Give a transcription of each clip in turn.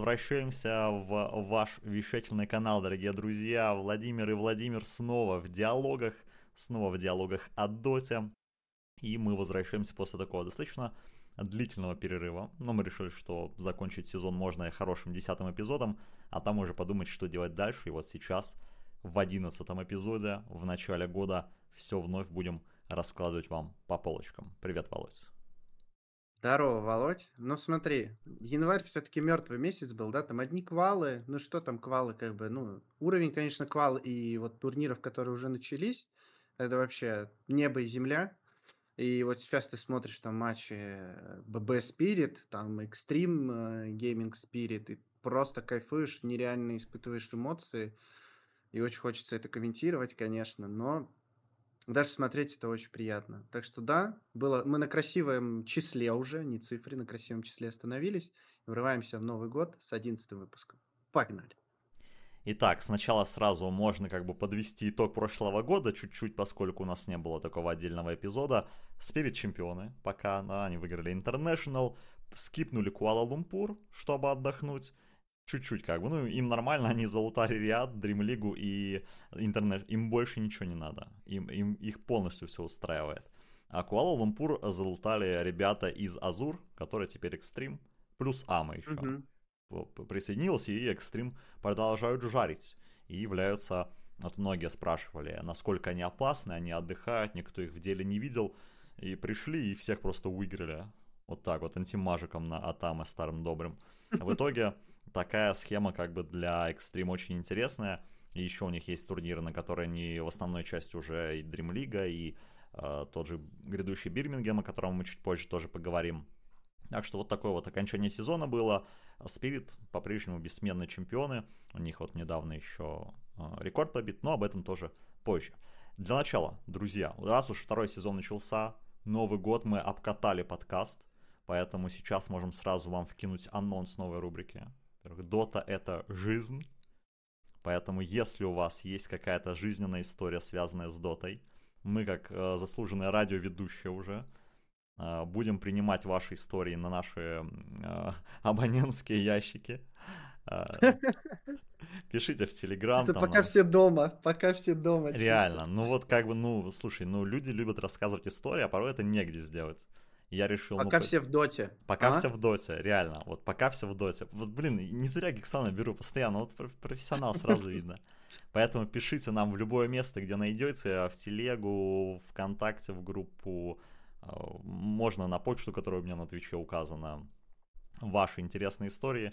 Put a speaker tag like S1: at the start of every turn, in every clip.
S1: Возвращаемся в ваш вещательный канал, дорогие друзья. Владимир и Владимир снова в диалогах, снова в диалогах о Доте. И мы возвращаемся после такого достаточно длительного перерыва. Но мы решили, что закончить сезон можно и хорошим десятым эпизодом, а там уже подумать, что делать дальше. И вот сейчас, в одиннадцатом эпизоде, в начале года, все вновь будем раскладывать вам по полочкам. Привет, Володь.
S2: Здорово, Володь. Ну смотри, январь все-таки мертвый месяц был, да, там одни квалы, ну что там квалы, как бы, ну, уровень, конечно, квал и вот турниров, которые уже начались, это вообще небо и земля. И вот сейчас ты смотришь там матчи BB Spirit, там Extreme Gaming Spirit, и просто кайфуешь, нереально испытываешь эмоции. И очень хочется это комментировать, конечно, но даже смотреть это очень приятно. Так что да, было, мы на красивом числе уже, не цифре, на красивом числе остановились. Врываемся в Новый год с 11 выпуском. Погнали.
S1: Итак, сначала сразу можно как бы подвести итог прошлого года чуть-чуть, поскольку у нас не было такого отдельного эпизода. Спирит чемпионы, пока да, они выиграли International, скипнули Куала-Лумпур, чтобы отдохнуть чуть-чуть как бы, ну, им нормально, они залутали Риад, Дримлигу и интернет, им больше ничего не надо, им, им их полностью все устраивает. А Куала-Лумпур залутали ребята из Азур, которые теперь Экстрим, плюс Ама еще. Mm-hmm. Присоединился, и Экстрим продолжают жарить. И являются, вот многие спрашивали, насколько они опасны, они отдыхают, никто их в деле не видел. И пришли, и всех просто выиграли. Вот так вот, антимажиком на Атаме старым добрым. В итоге такая схема как бы для Extreme очень интересная. И еще у них есть турниры, на которые они в основной части уже и Dream League, и э, тот же грядущий Бирмингем, о котором мы чуть позже тоже поговорим. Так что вот такое вот окончание сезона было. Спирит по-прежнему бессменные чемпионы. У них вот недавно еще э, рекорд побит, но об этом тоже позже. Для начала, друзья, раз уж второй сезон начался, Новый год мы обкатали подкаст, поэтому сейчас можем сразу вам вкинуть анонс новой рубрики. Во-первых, Дота — это жизнь, поэтому если у вас есть какая-то жизненная история, связанная с Дотой, мы, как э, заслуженные радиоведущие уже, э, будем принимать ваши истории на наши э, абонентские ящики. Э, пишите в Телеграм.
S2: Пока все дома, пока все дома.
S1: Реально, чисто. ну вот как бы, ну, слушай, ну люди любят рассказывать истории, а порой это негде сделать я решил...
S2: Пока
S1: ну,
S2: все в доте.
S1: Пока а? все в доте, реально. Вот пока все в доте. Вот, блин, не зря Гексана беру постоянно. Вот профессионал сразу видно. Поэтому пишите нам в любое место, где найдете, в телегу, ВКонтакте, в группу. А, можно на почту, которая у меня на Твиче указана. Ваши интересные истории.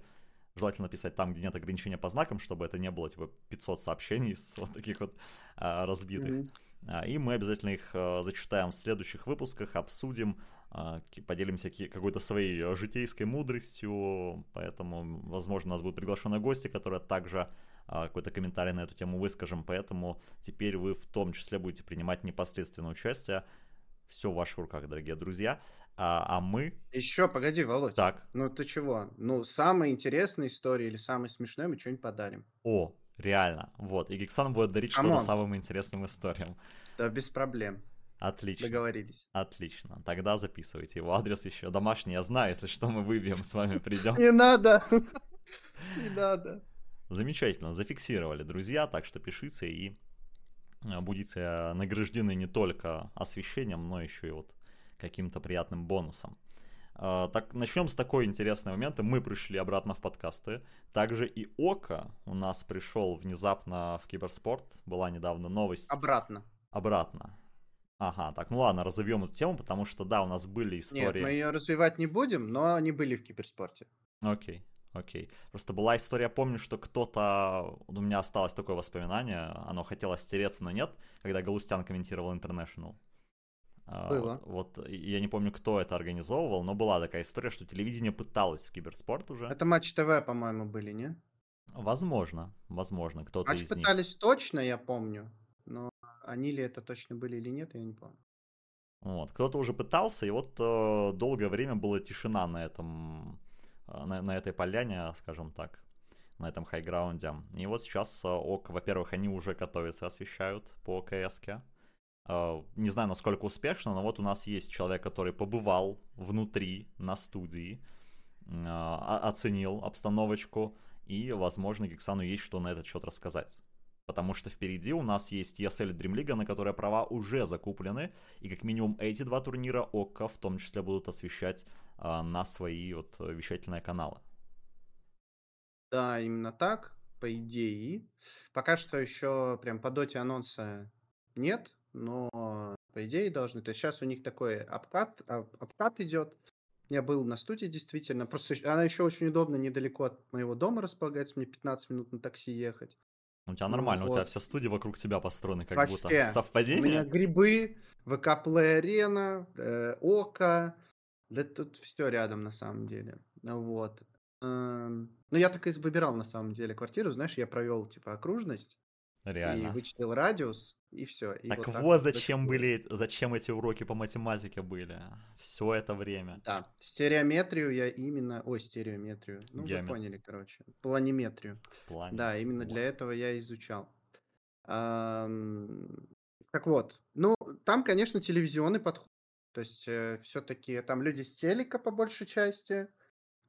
S1: Желательно писать там, где нет ограничения по знакам, чтобы это не было типа 500 сообщений с вот таких вот а, разбитых. Mm-hmm. И мы обязательно их а, зачитаем в следующих выпусках, обсудим. А, поделимся какой-то своей житейской мудростью, поэтому, возможно, у нас будут приглашенные гости, которые также а, какой-то комментарий на эту тему выскажем, поэтому теперь вы в том числе будете принимать непосредственное участие. Все в ваших руках, дорогие друзья. А, а мы...
S2: Еще, погоди, Володь.
S1: Так.
S2: Ну ты чего? Ну, самая интересная история или самый смешной мы что-нибудь подарим.
S1: О, реально. Вот. И Гексан будет дарить что-то самым интересным историям.
S2: Да, без проблем.
S1: Отлично.
S2: Договорились.
S1: Отлично. Тогда записывайте его адрес еще. Домашний я знаю, если что, мы выбьем с вами, придем.
S2: Не надо. Не надо.
S1: Замечательно. Зафиксировали, друзья, так что пишите и э, будете награждены не только освещением, но еще и вот каким-то приятным бонусом. Uh, так, начнем с такой интересной момента. Мы пришли обратно в подкасты. Также и Ока у нас пришел внезапно в киберспорт. Была недавно новость.
S2: Обратно.
S1: Обратно. Ага, так, ну ладно, разовьем эту тему, потому что, да, у нас были истории... Нет,
S2: мы ее развивать не будем, но они были в киберспорте.
S1: Окей, окей. Просто была история, помню, что кто-то... У меня осталось такое воспоминание, оно хотело стереться, но нет, когда Галустян комментировал International.
S2: А, было.
S1: Вот, вот я не помню, кто это организовывал, но была такая история, что телевидение пыталось в киберспорт уже.
S2: Это Матч ТВ, по-моему, были, не?
S1: Возможно, возможно, кто-то
S2: Матч
S1: из
S2: пытались них. точно, я помню, они ли это точно были или нет, я не помню.
S1: Вот, кто-то уже пытался, и вот э, долгое время была тишина на этом, э, на, на этой поляне, скажем так, на этом хайграунде. И вот сейчас э, ОК, во-первых, они уже готовятся, освещают по кс э, Не знаю, насколько успешно, но вот у нас есть человек, который побывал внутри, на студии, а, оценил обстановочку, и, возможно, Гексану есть что на этот счет рассказать. Потому что впереди у нас есть ESL Dream League, на которой права уже закуплены, и как минимум эти два турнира ОККО в том числе будут освещать а, на свои вот вещательные каналы.
S2: Да, именно так, по идее. Пока что еще прям по доте анонса нет, но по идее должны. То есть сейчас у них такой обкат, обкат идет. Я был на студии действительно. Просто она еще очень удобно, недалеко от моего дома располагается. Мне 15 минут на такси ехать.
S1: У тебя нормально, ну, вот. у тебя вся студия вокруг тебя построена, как Вообще. будто совпадение. У
S2: меня грибы, ВК Play Арена, э, Ока, да тут все рядом на самом деле. Вот. Эм, ну, я так и выбирал на самом деле квартиру, знаешь, я провел типа окружность, Реально. И вычислил радиус, и все. И
S1: так вот, вот зачем были, зачем эти уроки по математике были. Все это время.
S2: Да. Стереометрию я именно... Ой, стереометрию. Ну, Геомет... вы поняли, короче. Планиметрию. Плани... Да, именно вот. для этого я изучал. Ам... Так вот. Ну, там, конечно, телевизионный подход. То есть, э, все-таки там люди с телека по большей части.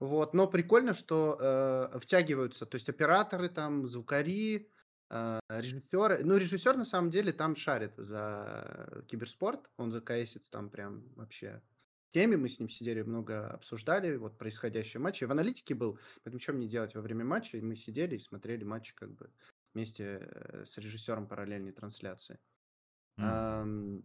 S2: Вот. Но прикольно, что э, втягиваются. То есть, операторы там, звукари, а, режиссер, ну, режиссер на самом деле там шарит за киберспорт, он за КСец там прям вообще теме, мы с ним сидели, много обсуждали вот происходящие матчи. В аналитике был, поэтому что мне делать во время матча, и мы сидели и смотрели матчи как бы вместе э, с режиссером параллельной трансляции. Mm.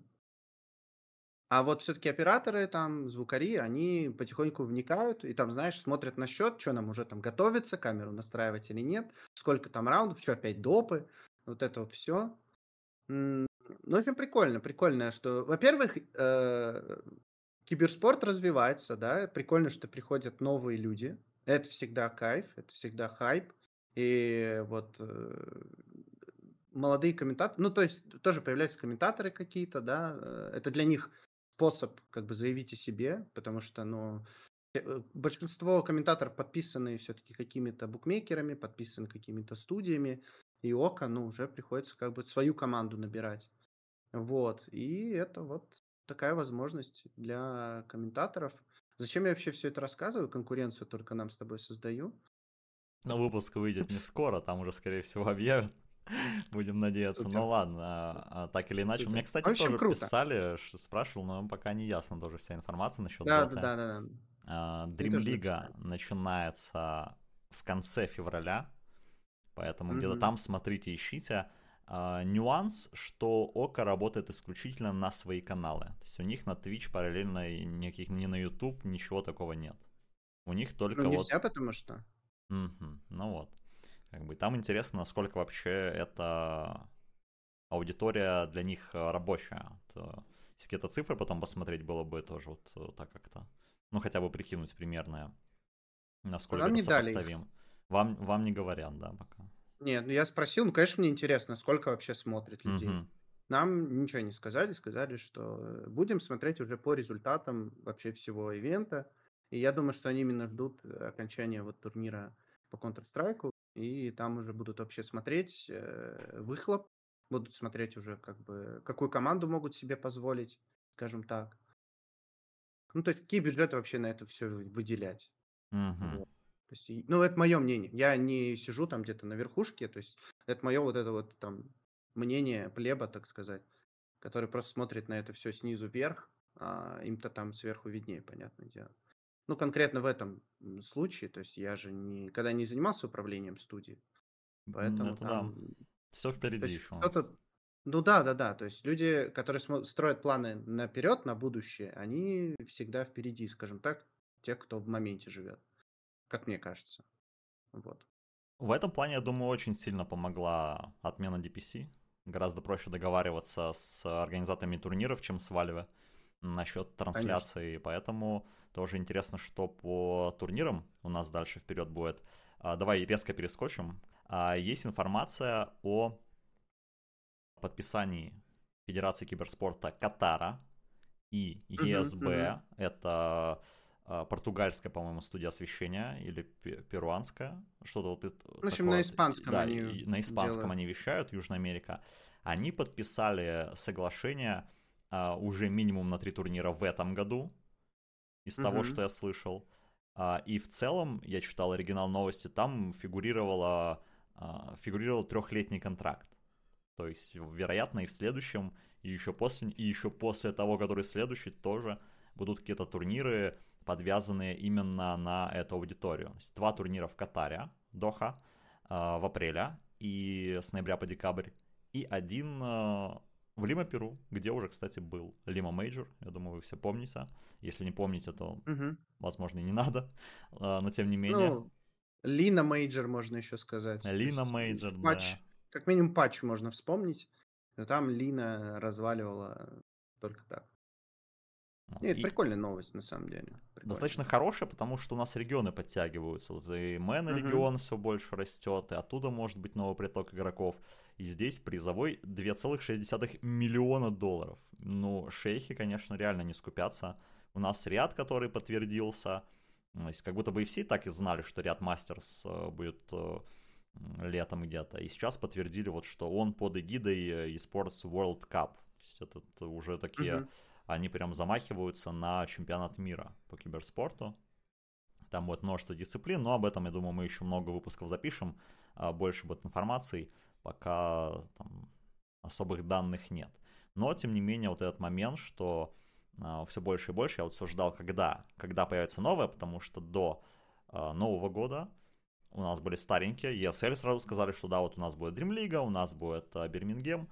S2: А вот все-таки операторы, там, звукари, они потихоньку вникают и там, знаешь, смотрят на счет, что нам уже там готовится, камеру настраивать или нет, сколько там раундов, что опять допы, вот это вот все. Ну, общем, прикольно, прикольно, что, во-первых, э, киберспорт развивается, да, прикольно, что приходят новые люди, это всегда кайф, это всегда хайп, и вот э, молодые комментаторы, ну, то есть тоже появляются комментаторы какие-то, да, э, это для них способ как бы заявить о себе, потому что, ну, э, большинство комментаторов подписаны все-таки какими-то букмекерами, подписаны какими-то студиями, и ОКО, ну, уже приходится как бы свою команду набирать. Вот, и это вот такая возможность для комментаторов. Зачем я вообще все это рассказываю? Конкуренцию только нам с тобой создаю.
S1: Но выпуск выйдет не скоро, там уже, скорее всего, объявят. Будем надеяться. Ну ладно, а, а, так или иначе. Мне, кстати, тоже писали, спрашивал, но пока не ясно тоже вся информация насчет
S2: да. Да, да, да.
S1: А, Dream League начинается в конце февраля, поэтому где-то там смотрите, ищите. Нюанс, что Ока работает исключительно на свои каналы. То есть у них на Twitch параллельно никаких ни на YouTube ничего такого нет. У них только
S2: ну,
S1: нельзя,
S2: вот... потому что.
S1: Угу, ну вот. Как бы там интересно, насколько вообще эта аудитория для них э, рабочая. То, если какие-то цифры потом посмотреть, было бы тоже вот э, так как-то. Ну, хотя бы прикинуть примерно, насколько Нам это сопоставим. Вам, вам не говорят, да, пока.
S2: Нет, ну я спросил, ну, конечно, мне интересно, сколько вообще смотрит людей. Угу. Нам ничего не сказали, сказали, что э, будем смотреть уже по результатам вообще всего ивента. И я думаю, что они именно ждут окончания вот турнира по Counter-Strike, и там уже будут вообще смотреть э, выхлоп, будут смотреть уже как бы, какую команду могут себе позволить, скажем так. Ну, то есть, какие бюджеты вообще на это все выделять.
S1: Uh-huh.
S2: Вот. То есть, ну, это мое мнение. Я не сижу там где-то на верхушке, то есть, это мое вот это вот там мнение плеба, так сказать, который просто смотрит на это все снизу вверх, а им-то там сверху виднее, понятное дело. Ну, конкретно в этом случае, то есть я же никогда не занимался управлением студии, поэтому Это там...
S1: да. Все впереди еще.
S2: Кто-то... Ну да, да, да. То есть люди, которые строят планы наперед, на будущее, они всегда впереди, скажем так, те, кто в моменте живет. Как мне кажется. Вот.
S1: В этом плане, я думаю, очень сильно помогла отмена DPC. Гораздо проще договариваться с организаторами турниров, чем с Valve насчет трансляции. Конечно. Поэтому тоже интересно, что по турнирам у нас дальше вперед будет. А, давай резко перескочим. А, есть информация о подписании Федерации киберспорта Катара и. Uh-huh, uh-huh. Это а, португальская, по-моему, студия освещения или перуанская, что-то вот это.
S2: В общем, такое. на испанском
S1: да,
S2: они
S1: на испанском делают. они вещают, Южная Америка. Они подписали соглашение а, уже минимум на три турнира в этом году из mm-hmm. того, что я слышал. А, и в целом, я читал оригинал новости, там фигурировало, а, фигурировал трехлетний контракт. То есть, вероятно, и в следующем, и еще после, и еще после того, который следующий, тоже будут какие-то турниры, подвязанные именно на эту аудиторию. То есть, два турнира в Катаре, Доха, в апреле и с ноября по декабрь, и один в Лима, Перу, где уже, кстати, был Лима Мейджор. Я думаю, вы все помните. Если не помните, то, угу. возможно, и не надо. А, но тем не менее. Ну,
S2: Лина Мейджор можно еще сказать.
S1: Лина Мейджор,
S2: да. Как минимум патч можно вспомнить. Но там Лина разваливала только так. Нет, и... прикольная новость, на самом деле. Прикольная.
S1: Достаточно хорошая, потому что у нас регионы подтягиваются. Вот и MENA угу. регион все больше растет, и оттуда может быть новый приток игроков. И здесь призовой 2,6 миллиона долларов. Ну, шейхи, конечно, реально не скупятся. У нас ряд, который подтвердился. То есть, как будто бы и все так и знали, что ряд Мастерс э, будет э, летом где-то. И сейчас подтвердили, вот, что он под эгидой eSports World Cup. То есть это уже такие... Uh-huh они прям замахиваются на чемпионат мира по киберспорту. Там будет множество дисциплин, но об этом, я думаю, мы еще много выпусков запишем. А, больше будет информации, пока там особых данных нет. Но, тем не менее, вот этот момент, что а, все больше и больше, я вот все ждал, когда, когда появится новое, потому что до а, Нового года у нас были старенькие, ESL сразу сказали, что да, вот у нас будет Dream League, у нас будет Бирмингем,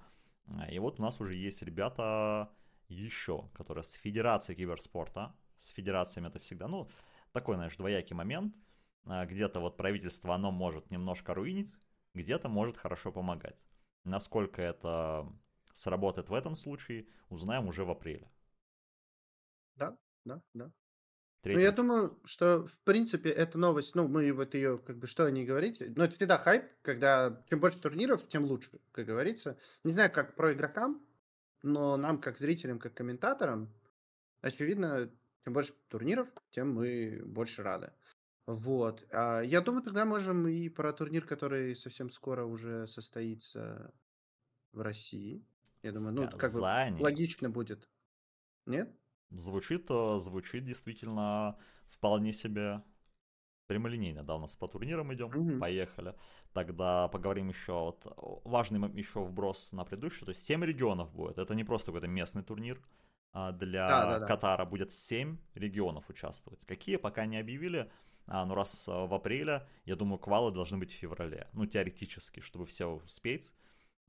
S1: и вот у нас уже есть ребята, еще, которая с Федерацией киберспорта, с федерациями это всегда, ну, такой, знаешь, двоякий момент, а, где-то вот правительство, оно может немножко руинить, где-то может хорошо помогать. Насколько это сработает в этом случае, узнаем уже в апреле.
S2: Да, да, да. Третий. Ну, я думаю, что, в принципе, эта новость, ну, мы вот ее, как бы, что о ней говорить, но это всегда хайп, когда чем больше турниров, тем лучше, как говорится. Не знаю, как про игрокам, но нам, как зрителям, как комментаторам, очевидно, чем больше турниров, тем мы больше рады. Вот. А я думаю, тогда можем и про турнир, который совсем скоро уже состоится в России. Я думаю, ну, как бы логично будет. Нет?
S1: Звучит, э, звучит действительно вполне себе прямолинейно, да, у нас по турнирам идем, mm-hmm. поехали. Тогда поговорим еще, вот, важный еще вброс на предыдущий, то есть 7 регионов будет, это не просто какой-то местный турнир, а для да, да, да. Катара будет 7 регионов участвовать. Какие, пока не объявили, а, ну раз а, в апреле, я думаю, квалы должны быть в феврале, ну теоретически, чтобы все успеть.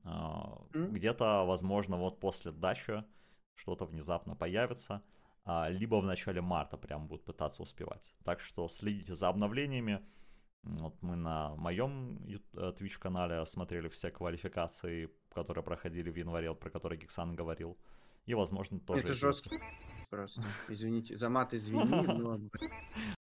S1: А, mm-hmm. Где-то, возможно, вот после дачи что-то внезапно появится. А, либо в начале марта прям будут пытаться успевать. Так что следите за обновлениями. Вот мы на моем э, Twitch-канале смотрели все квалификации, которые проходили в январе, про которые Гексан говорил. И, возможно, тоже...
S2: Это жестко. Просто, извините, за мат извини, но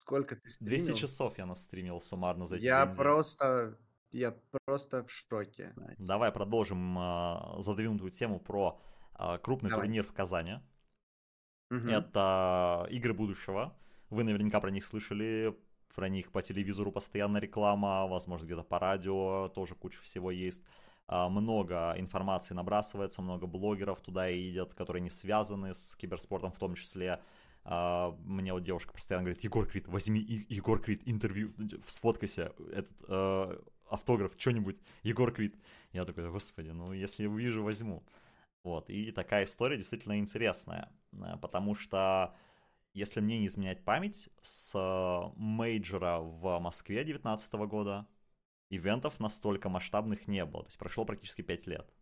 S2: сколько ты
S1: стримил? 200 часов я настримил суммарно за эти
S2: Я просто, я просто в шоке.
S1: Давай продолжим э, задвинутую тему про э, крупный Давай. турнир в Казани. Угу. Это игры будущего. Вы наверняка про них слышали, про них по телевизору постоянно реклама, возможно, где-то по радио тоже куча всего есть. А, много информации набрасывается, много блогеров туда идет, которые не связаны с киберспортом в том числе. А, мне вот девушка постоянно говорит, Егор Крид, возьми Егор Крид интервью, сфоткайся, этот э, автограф, что-нибудь, Егор Крид. Я такой, господи, ну если увижу, возьму. Вот, и такая история действительно интересная, э, потому что, если мне не изменять память, с мейджора в Москве 2019 года ивентов настолько масштабных не было, то есть прошло практически 5 лет.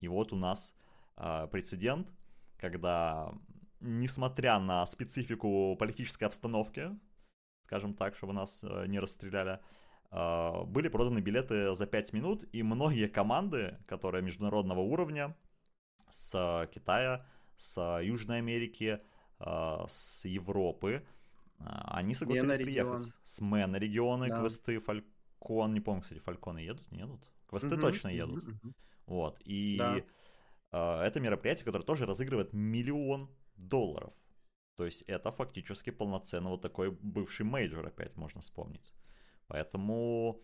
S1: И вот у нас э, прецедент, когда, несмотря на специфику политической обстановки, скажем так, чтобы нас э, не расстреляли, э, были проданы билеты за 5 минут, и многие команды, которые международного уровня, с Китая, с Южной Америки, а, с Европы. А, они согласились MENA приехать. Регион. С MENA регионы, да. квесты, Falcon. Не помню, кстати, Фальконы едут, не едут? Квесты угу, точно едут. Угу, угу. Вот. И да. э, это мероприятие, которое тоже разыгрывает миллион долларов. То есть это фактически полноценно вот такой бывший мейджор опять можно вспомнить. Поэтому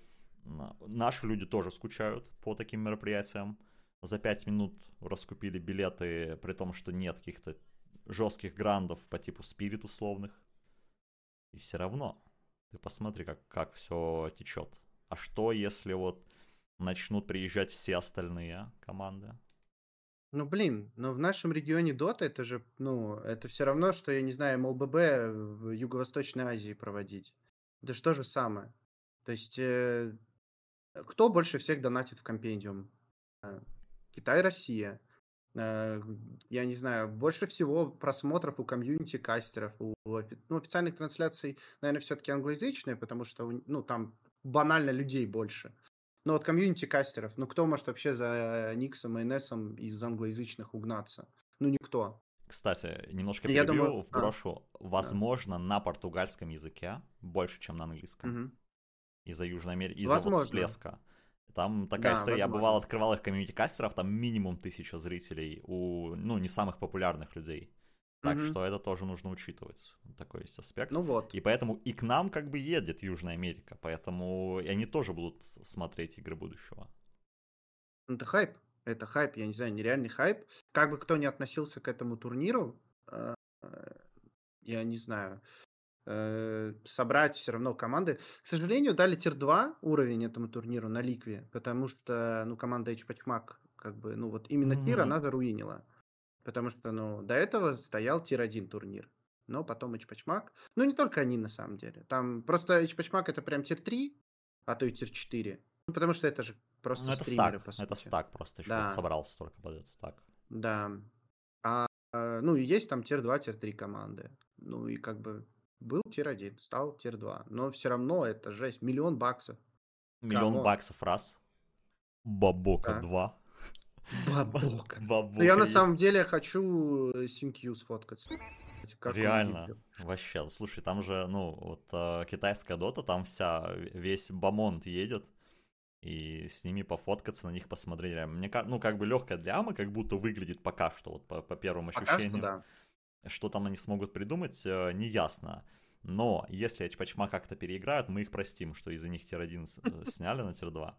S1: наши люди тоже скучают по таким мероприятиям за 5 минут раскупили билеты, при том, что нет каких-то жестких грандов по типу спирит условных. И все равно, ты посмотри, как, как все течет. А что, если вот начнут приезжать все остальные команды?
S2: Ну, блин, но в нашем регионе Дота это же, ну, это все равно, что, я не знаю, МЛББ в Юго-Восточной Азии проводить. Это же то же самое. То есть, э, кто больше всех донатит в компендиум? Китай, Россия. Э, я не знаю, больше всего просмотров у комьюнити кастеров, у ну, официальных трансляций, наверное, все-таки англоязычные, потому что, ну, там банально людей больше. Но вот комьюнити кастеров, ну кто может вообще за Никсом и Несом из англоязычных угнаться? Ну никто.
S1: Кстати, немножко перебью, Я думаю, вброшу. А, Возможно, да. на португальском языке больше, чем на английском. Угу. Из-за Южной Америки, из-за вот всплеска. Там такая да, история, возможно. я бывал, открывал их комьюнити-кастеров, там минимум тысяча зрителей у, ну, не самых популярных людей. Так угу. что это тоже нужно учитывать. Такой есть аспект.
S2: Ну вот.
S1: И поэтому и к нам как бы едет Южная Америка. Поэтому и они тоже будут смотреть игры будущего.
S2: Ну, это хайп. Это хайп, я не знаю, нереальный хайп. Как бы кто ни относился к этому турниру, э, я не знаю, собрать все равно команды. К сожалению, дали tier-2 уровень этому турниру на Ликве, потому что, ну, команда Эчпочмак, как бы, ну, вот именно угу. tier она заруинила. Потому что, ну, до этого стоял tier-1 турнир. Но потом Эчпочмак. Ну, не только они, на самом деле. Там просто Эчпочмак это прям tier-3, а то и tier-4. Ну, потому что это же просто ну, это стримеры,
S1: стак. по сути. Это стак просто еще да. собрался только под этот стак.
S2: Да. А, а, ну, есть там tier-2, tier-3 команды. Ну, и как бы был tier-1, стал tier-2. Но все равно это жесть. Миллион баксов.
S1: Миллион Come on. баксов раз. Бабока да. два.
S2: Бабок. Бабок. Ну, я на самом деле хочу XinQ сфоткаться.
S1: Как Реально, вообще. Слушай, там же, ну, вот э, китайская дота, там вся, весь бомонд едет, и с ними пофоткаться, на них посмотреть. Мне ну, как бы легкая для Амы, как будто выглядит пока что, вот по, по первым ощущениям. Пока что, да. Что там они смогут придумать, э, не ясно. Но если Эчпочмак как-то переиграют, мы их простим, что из-за них tier-1 э, сняли на tier-2.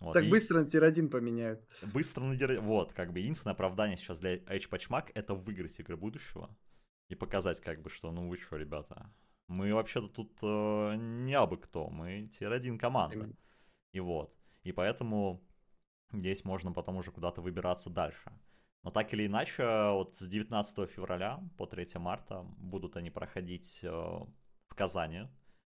S2: Вот. Так и... быстро на tier-1 поменяют.
S1: Быстро на tier Вот, как бы единственное оправдание сейчас для Эчпочмак это выиграть игры будущего и показать, как бы, что ну вы что, ребята, мы вообще-то тут э, не абы кто, мы tier-1 команда. Именно. И вот. И поэтому здесь можно потом уже куда-то выбираться дальше. Но так или иначе, вот с 19 февраля по 3 марта будут они проходить э, в Казани.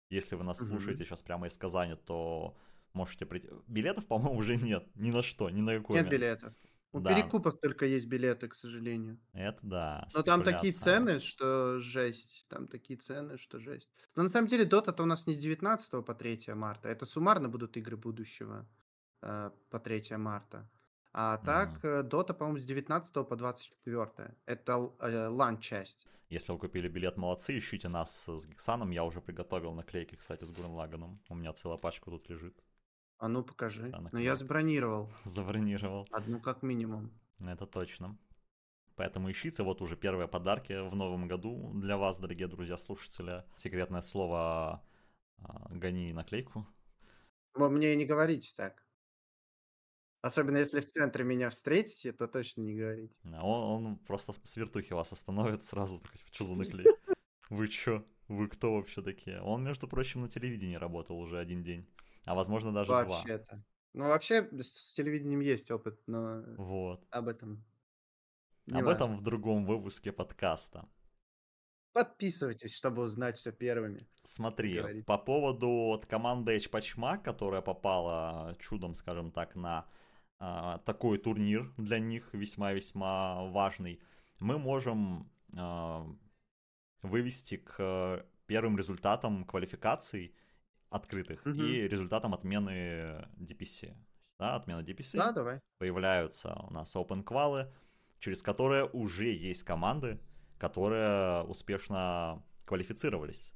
S1: Если вы нас mm-hmm. слушаете сейчас прямо из Казани, то можете прийти. Билетов, по-моему, уже нет. Ни на что, ни на какой.
S2: Нет билетов. У да. перекупов только есть билеты, к сожалению.
S1: Это да.
S2: Но там такие цены, что жесть. Там такие цены, что жесть. Но на самом деле Dota-то у нас не с 19 по 3 марта. Это суммарно будут игры будущего э, по 3 марта. А так, mm. Dota, по-моему, с 19 по 24. Это э, лан-часть.
S1: Если вы купили билет, молодцы, ищите нас с Гексаном. Я уже приготовил наклейки, кстати, с Гуренлаганом. У меня целая пачка тут лежит.
S2: А ну покажи. Да, ну я забронировал.
S1: Забронировал.
S2: Одну как минимум.
S1: Это точно. Поэтому ищите, вот уже первые подарки в новом году для вас, дорогие друзья, слушатели. Секретное слово а, «гони наклейку».
S2: Вы мне не говорите так. Особенно если в центре меня встретите, то точно не говорите.
S1: Он, он просто с вертухи вас остановит сразу. Что за наклейка? Вы чё? Вы кто вообще такие? Он, между прочим, на телевидении работал уже один день. А возможно даже два.
S2: Вообще-то. Ну, вообще с телевидением есть опыт, но
S1: Вот.
S2: об этом
S1: не Об этом в другом выпуске подкаста.
S2: Подписывайтесь, чтобы узнать все первыми.
S1: Смотри, по поводу вот команды Эчпачма, которая попала чудом, скажем так, на а, такой турнир для них весьма-весьма важный, мы можем а, вывести к первым результатам квалификаций открытых угу. и результатом отмены DPC. Да, отмена DPC.
S2: Да, давай.
S1: Появляются у нас open квалы, через которые уже есть команды, которые успешно квалифицировались.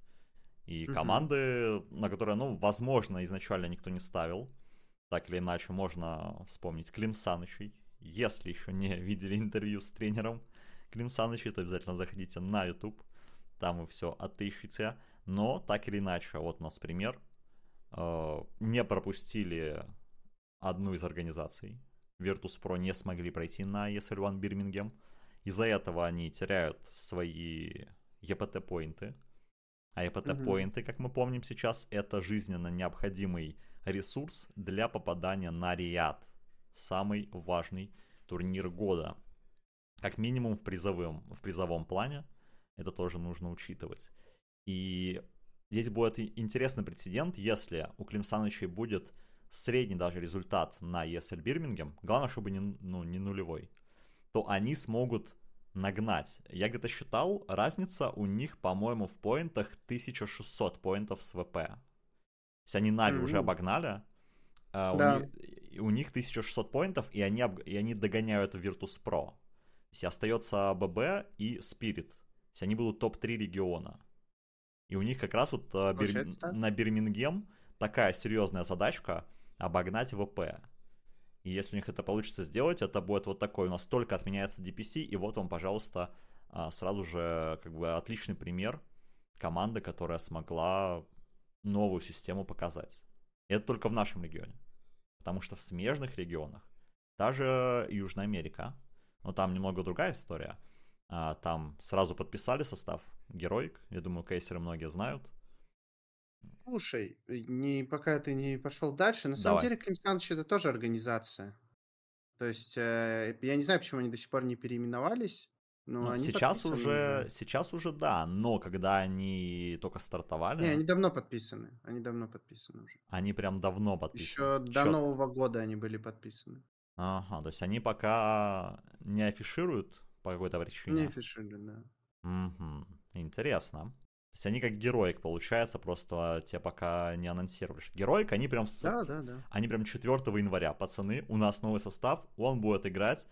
S1: И угу. команды, на которые, ну, возможно, изначально никто не ставил. Так или иначе, можно вспомнить Клим Санычей. Если еще не видели интервью с тренером Клим Санычей, то обязательно заходите на YouTube. Там вы все отыщете. Но так или иначе, вот у нас пример. Э, не пропустили одну из организаций. Virtus.pro не смогли пройти на ESL One Бирмингем. Из-за этого они теряют свои EPT-поинты. А EPT-поинты, как мы помним сейчас, это жизненно необходимый ресурс для попадания на Риад. Самый важный турнир года. Как минимум в призовом, в призовом плане. Это тоже нужно учитывать. И здесь будет интересный прецедент, если у Климсановичей будет средний даже результат на ESL Бирмингем, главное, чтобы не, ну, не нулевой, то они смогут нагнать. Я где-то считал, разница у них, по-моему, в поинтах 1600 поинтов с ВП. Есть они Нави mm-hmm. уже обогнали, а да. у, них, у них 1600 поинтов, и они, и они догоняют Virtus Pro. То есть остается ББ и Spirit. То есть они будут топ-3 региона. И у них как раз вот э, Бир... на Бирмингем такая серьезная задачка обогнать ВП. И если у них это получится сделать, это будет вот такой. У нас только отменяется DPC, и вот вам, пожалуйста, а, сразу же как бы отличный пример команды, которая смогла новую систему показать. И это только в нашем регионе. Потому что в смежных регионах, даже Южная Америка, но там немного другая история. А, там сразу подписали состав Героик. Я думаю, кейсеры многие знают.
S2: Слушай, не, пока ты не пошел дальше, на самом деле Клим Саныч это тоже организация. То есть, э, я не знаю, почему они до сих пор не переименовались, но
S1: Ну,
S2: они
S1: сейчас уже, сейчас уже да, но когда они только
S2: Не,
S1: стартовали,
S2: они давно подписаны. Они давно подписаны уже.
S1: они прям давно подписаны.
S2: Еще до
S1: Четко.
S2: Нового года они были подписаны.
S1: Ага, то есть они пока не афишируют по какой-то
S2: Не
S1: причине.
S2: афишили, да.
S1: Мгм. Интересно. То есть они как героик, получается, просто те пока не анонсировали. Героик, они прям, с...
S2: Да, да, да.
S1: они прям 4 января, пацаны, у нас новый состав, он будет играть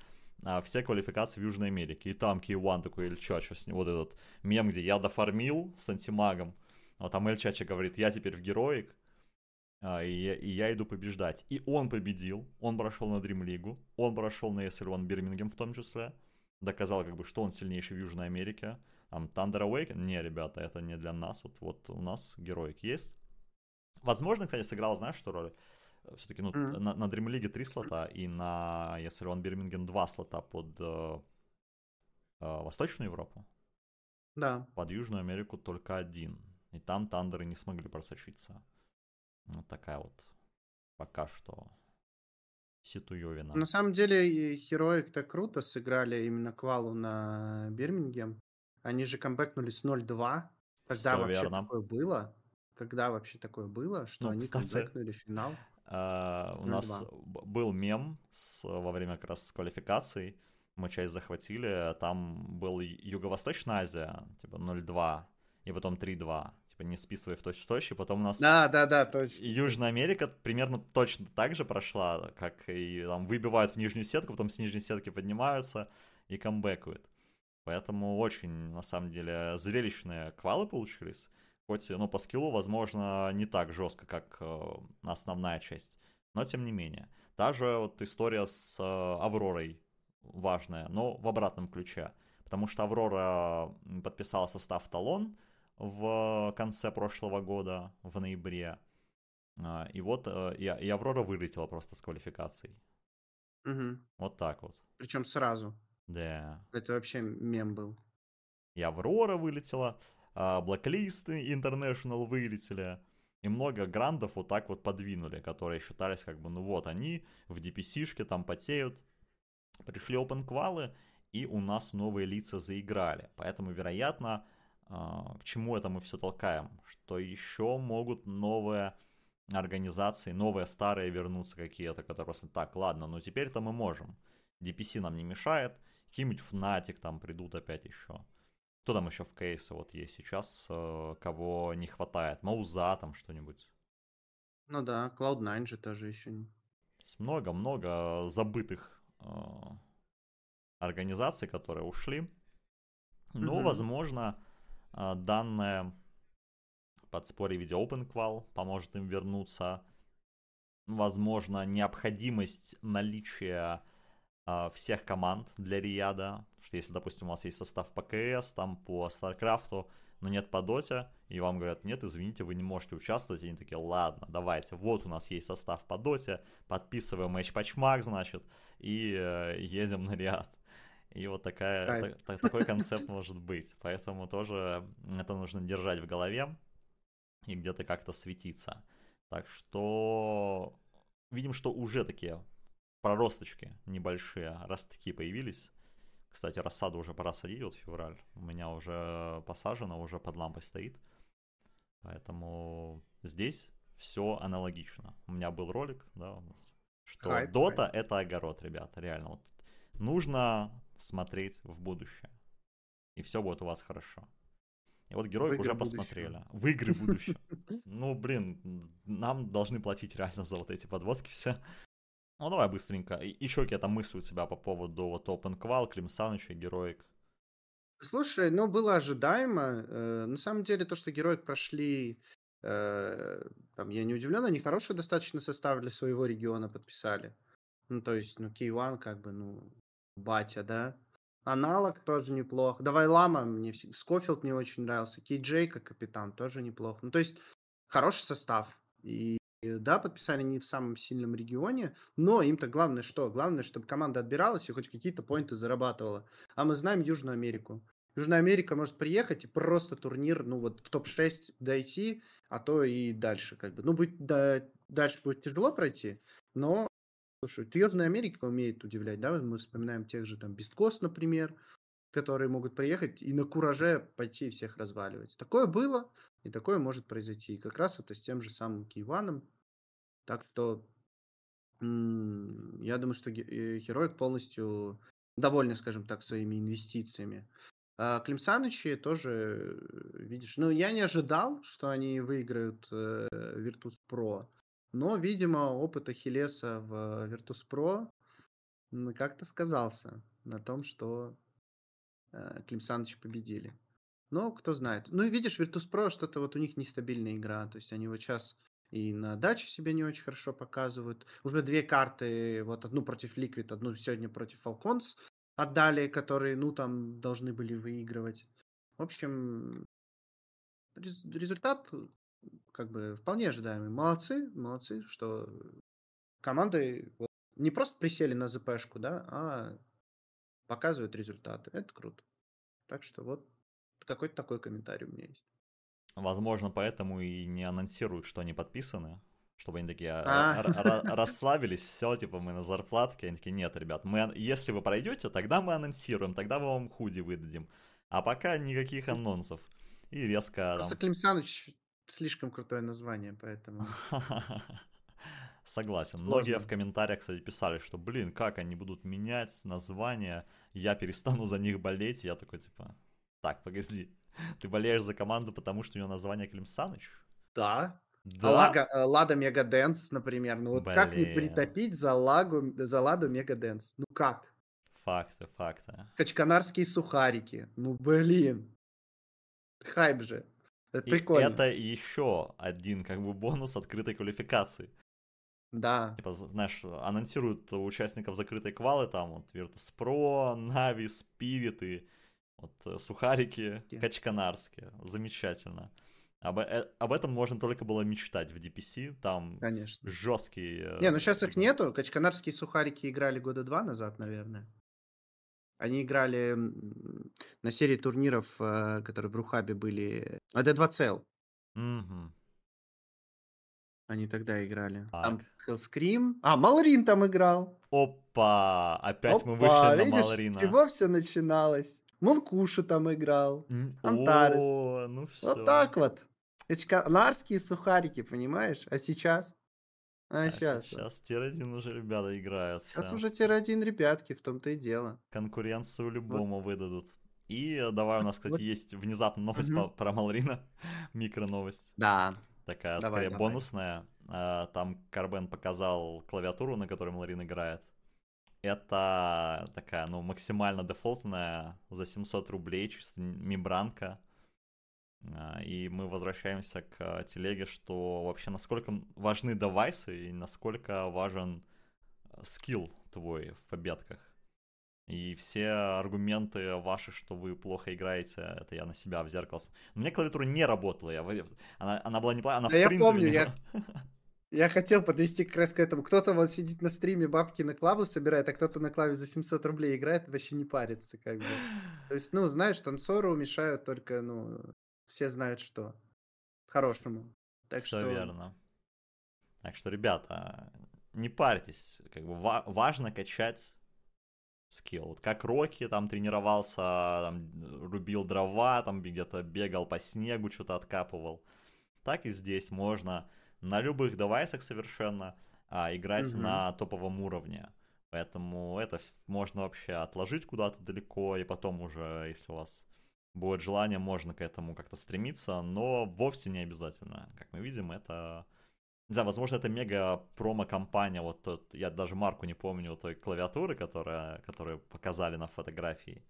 S1: а, все квалификации в Южной Америке. И там Киеван такой, с ним, вот этот мем, где я дофармил с антимагом, а там Эльчача говорит, я теперь в героик, а, и, я, и я иду побеждать. И он победил, он прошел на Dream League, он прошел на ESL Бирмингем в том числе, доказал, как бы, что он сильнейший в Южной Америке. Там Thunder Awaken, не, ребята, это не для нас, вот, вот у нас героик есть. Возможно, кстати, сыграл, знаешь, что роль? Все-таки ну,
S2: Мгм.
S1: на, на Dream League 3 слота и на ESL One Бирминген 2 слота под э, э, Восточную Европу.
S2: Да.
S1: Под Южную Америку только один. И там Тандеры не смогли просочиться. Вот такая вот пока что ситуевина.
S2: На самом деле, Heroic-то круто сыграли именно квалу на Бирмингем. Они же камбэкнули с 0-2. Когда
S1: Всё
S2: вообще
S1: верно.
S2: такое было? Когда вообще такое было, что
S1: Ну,
S2: они
S1: кстати,
S2: камбэкнули финал?
S1: А, у нас
S2: 0-2.
S1: б- был мем с, во время как раз квалификаций. Мы часть захватили. Там был Юго-Восточная Азия, типа 0-2, и потом 3-2. Типа не списывая в точь-в-точь. И потом у нас
S2: Да, да, да, точно.
S1: Южная Америка примерно точно так же прошла, как и там выбивают в нижнюю сетку, потом с нижней сетки поднимаются и камбэкают. Поэтому очень, на самом деле, зрелищные квалы получились. Хоть, ну, по скиллу, возможно, не так жестко, как э, основная часть. Но, тем не менее. Та же вот история с э, Авророй важная, но в обратном ключе. Потому что Аврора подписала состав Талон в конце прошлого года, в ноябре. А, И вот э, и, и Аврора вылетела просто с квалификацией.
S2: Мгм.
S1: Вот так вот.
S2: Причем сразу.
S1: Да.
S2: Это вообще мем был.
S1: И Аврора вылетела, а, Blacklist International вылетели. И много грандов вот так вот подвинули, которые считались как бы, ну вот, они в DPC-шке там потеют. Пришли open квалы, и у нас новые лица заиграли. Поэтому, вероятно, а, к чему это мы все толкаем? Что еще могут новые организации, новые старые вернуться какие-то, которые просто так, ладно, ну теперь-то мы можем. DPC нам не мешает, какие-нибудь Fnatic там придут опять еще. Кто там еще в кейсе вот есть сейчас, э, кого не хватает? Мауза там что-нибудь.
S2: Ну да, Cloud9 же тоже еще
S1: Много-много забытых э, организаций, которые ушли. Но,
S2: Мгм.
S1: возможно, э, данное подспорье в виде OpenQual поможет им вернуться. Возможно, необходимость наличия а, всех команд для Рияда. Потому что если, допустим, у вас есть состав по КС, там по Старкрафту, но нет по Доте, и вам говорят, нет, извините, вы не можете участвовать, и они такие, ладно, давайте, вот у нас есть состав по Доте, подписываем матч-патчмак, значит, и э, едем на Риад. И вот такая, та, такой концепт может быть. Поэтому тоже это нужно держать в голове и где-то как-то светиться. Так что видим, что уже такие проросточки небольшие, ростки появились. Кстати, рассаду уже пора садить, вот февраль. У меня уже посажено, уже под лампой стоит. Поэтому здесь все аналогично. У меня был ролик, да, что хайп, Дота хайп. это огород, ребята, реально. Вот нужно смотреть в будущее. И все будет у вас хорошо. И вот героик уже посмотрели. В игры будущее. Ну, блин, нам должны платить реально за вот эти подводки все. Ну, давай быстренько. Еще какие-то мысли у тебя по поводу вот Open Qual, Клим Саныч и Героик?
S2: Слушай, ну, было ожидаемо. Э, на самом деле, то, что Героик прошли, э, там, я не удивлен, они хороший достаточно состав для своего региона подписали. Ну, то есть, ну, K1 как бы, ну, батя, да? Аналог тоже неплохо. Давай Лама, мне Скофилд мне очень нравился. Кей как капитан тоже неплохо. Ну, то есть, хороший состав. И да, подписали не в самом сильном регионе, но им-то главное что? Главное, чтобы команда отбиралась и хоть какие-то поинты зарабатывала. А мы знаем Южную Америку. Южная Америка может приехать и просто турнир, ну вот в топ-6 дойти, а то и дальше как бы. Ну, будет, да, дальше будет тяжело пройти, но Слушай, Южная Америка умеет удивлять, да? Мы вспоминаем тех же там Бесткос, например, которые могут приехать и на кураже пойти всех разваливать. Такое было, и такое может произойти. И как раз это с тем же самым Киеваном. Так что я думаю, что э, Героик полностью довольны, скажем так, своими инвестициями. А Клим Санычи тоже, э, видишь, ну, я не ожидал, что они выиграют э, Virtus Pro. Но, видимо, опыт Ахиллеса в Virtus.pro как-то сказался на том, что э, Клим Саныч победили. Но кто знает. Ну и видишь, Virtus.pro что-то вот у них нестабильная игра. То есть они вот сейчас и на даче себя не очень хорошо показывают. Уже две карты, вот одну против Liquid, одну сегодня против Falcons отдали, которые, ну, там должны были выигрывать. В общем, результат как бы вполне ожидаемый. Молодцы, молодцы, что команды вот, не просто присели на ЗПшку, да, а показывают результаты. Это круто. Так что вот какой-то такой комментарий у меня есть.
S1: Возможно, поэтому и не анонсируют, что они подписаны, чтобы они такие а. расслабились, все, типа мы на зарплатке, они такие, нет, ребят, мы, если вы пройдете, тогда мы анонсируем, тогда мы вам худи выдадим, а пока никаких анонсов. И резко...
S2: Просто там... Клим Саныч слишком крутое название, поэтому...
S1: Согласен. Сложно. Многие в комментариях, кстати, писали, что, блин, как они будут менять название, я перестану за них болеть. Я такой, типа, так, погоди, ты болеешь за команду, потому что у нее название Клим Саныч?
S2: Да. Да. Лага, э, Лада Мегаденс, например. Ну вот Блин. как не притопить за, лагу, за Ладу Мегаденс? Ну как?
S1: Факты, факты.
S2: Качканарские сухарики. Ну блин. Хайп же. Это и прикольно.
S1: это еще один как бы бонус открытой квалификации.
S2: Да.
S1: Типа, знаешь, анонсируют участников закрытой квалы, там вот Virtus.pro, Navi, Spirit и вот э, сухарики качканарские. Замечательно. Об, э, об этом можно только было мечтать в DPC, там
S2: Конечно.
S1: жесткий...
S2: Э, Не, ну сейчас их нету, качканарские сухарики играли года два назад, наверное. Они играли на серии турниров, которые в Рухабе были. AD2CL.
S1: Угу.
S2: Они тогда играли. Там Hellscream. А, Малрин там играл.
S1: Опа! Опять мы вышли на видишь, Малрина.
S2: с чего все начиналось? Мулкушу там играл. Антарес.
S1: О, ну все.
S2: Вот так вот. Ларские сухарики, понимаешь? А сейчас? А, а сейчас.
S1: Сейчас tier-1 уже ребята играют.
S2: Сейчас, сейчас. уже tier-1 ребятки, в том-то и дело.
S1: Конкуренцию любому вот. выдадут. И давай, у нас, кстати, вот. есть внезапно новость угу. про Малрина. Микро-новость.
S2: Да.
S1: Такая, давай, скорее, давай. бонусная. А, там Карбен показал клавиатуру, на которой Малрин играет. Это такая, ну, максимально дефолтная, за 700 рублей, чисто мембранка а, и мы возвращаемся к телеге, что вообще насколько важны девайсы и насколько важен а, скилл твой в победках. И все аргументы ваши, что вы плохо играете, это я на себя в зеркало. У меня клавиатура не работала, я, она, она была неплохая, она
S2: да в я принципе... Помню, не... я, Я хотел подвести как раз к этому. Кто-то вот сидит на стриме, бабки на клаву собирает, а кто-то на клаве за 700 рублей играет, вообще не парится, как бы. То есть, ну, знаешь, танцору мешают только, ну, все знают что. Хорошему. Так
S1: Все
S2: что...
S1: верно. Так что, ребята, не парьтесь. Как бы ва- важно качать скилл. Вот как Рокки там тренировался, там, рубил дрова, там где-то бегал по снегу, что-то откапывал. Так и здесь можно на любых девайсах совершенно а, играть
S2: Мгм.
S1: на топовом уровне. Поэтому это можно вообще отложить куда-то далеко, и потом уже, если у вас будет желание, можно к этому как-то стремиться, но вовсе не обязательно. Как мы видим, это... Не знаю, возможно, это мега промо-компания, вот тот, я даже марку не помню той клавиатуры, которая, которую показали на фотографии.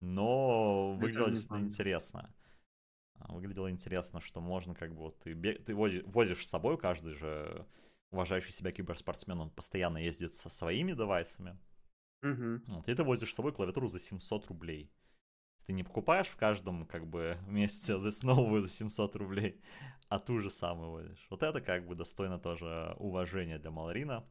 S1: Но выглядело
S2: не
S1: действительно интересно. А, Выглядело интересно, что можно как бы вот ты, ты вози- возишь с собой, каждый же уважающий себя киберспортсмен, он постоянно ездит со своими девайсами.
S2: Мгм.
S1: Вот, и ты возишь с собой клавиатуру за 700 рублей. Ты не покупаешь в каждом как бы месте за новую за 700 рублей, а ту же самую возишь. Вот это как бы достойно тоже уважения для Маларина.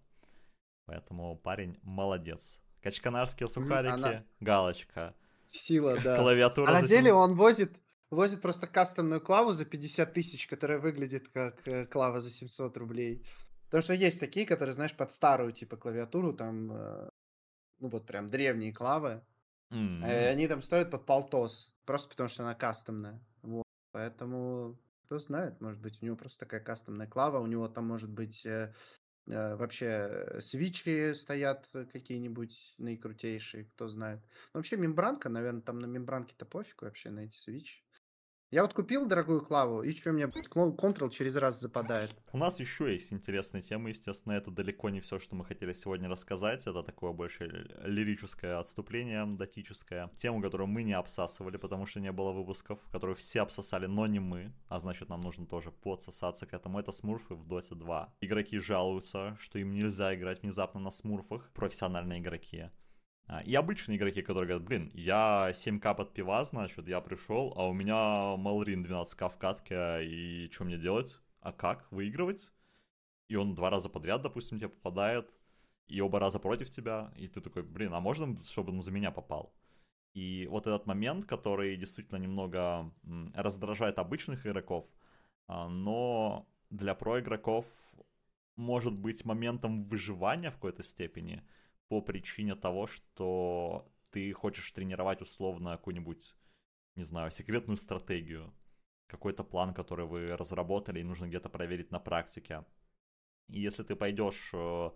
S1: Поэтому парень молодец. Качканарские сухарики,
S2: она-
S1: галочка.
S2: Сила, да.
S1: Клавиатура
S2: А на
S1: за
S2: деле
S1: 700
S2: он возит, возит просто кастомную клаву за 50 тысяч, которая выглядит как э, клава за 700 рублей. Потому что есть такие, которые, знаешь, под старую типа клавиатуру, там, э, ну вот прям древние клавы. Э, Они там стоят под полтос, просто потому что она кастомная. Вот. Поэтому, кто знает, может быть, у него просто такая кастомная клава, у него там может быть вообще свечи стоят какие-нибудь наикрутейшие, кто знает. Вообще мембранка, наверное, там на мембранке-то пофиг вообще на эти свечи. Я вот купил дорогую клаву, и что, клон- Ctrl через раз западает.
S1: У нас еще есть интересные темы, естественно, это далеко не все, что мы хотели сегодня рассказать, это такое больше ли- лирическое отступление, датическое, тему, которую мы не обсасывали, потому что не было выпусков, которую все обсосали, но не мы, а значит нам нужно тоже подсосаться к этому, это смурфы в Dota 2. Игроки жалуются, что им нельзя играть внезапно на смурфах, профессиональные игроки. А, И обычные игроки, которые говорят, блин, я 7к под пива, значит, я пришел, а у меня Малрин 12к в катке, и что мне делать? А как? Выигрывать? И он два раза подряд, допустим, тебе попадает, и оба раза против тебя, и ты такой, блин, а можно, чтобы он за меня попал? И вот этот момент, который действительно немного раздражает обычных игроков, а, но для про-игроков может быть моментом выживания в какой-то степени по причине того, что ты хочешь тренировать условно какую-нибудь, не знаю, секретную стратегию, какой-то план, который вы разработали, и нужно где-то проверить на практике. И если ты пойдешь э,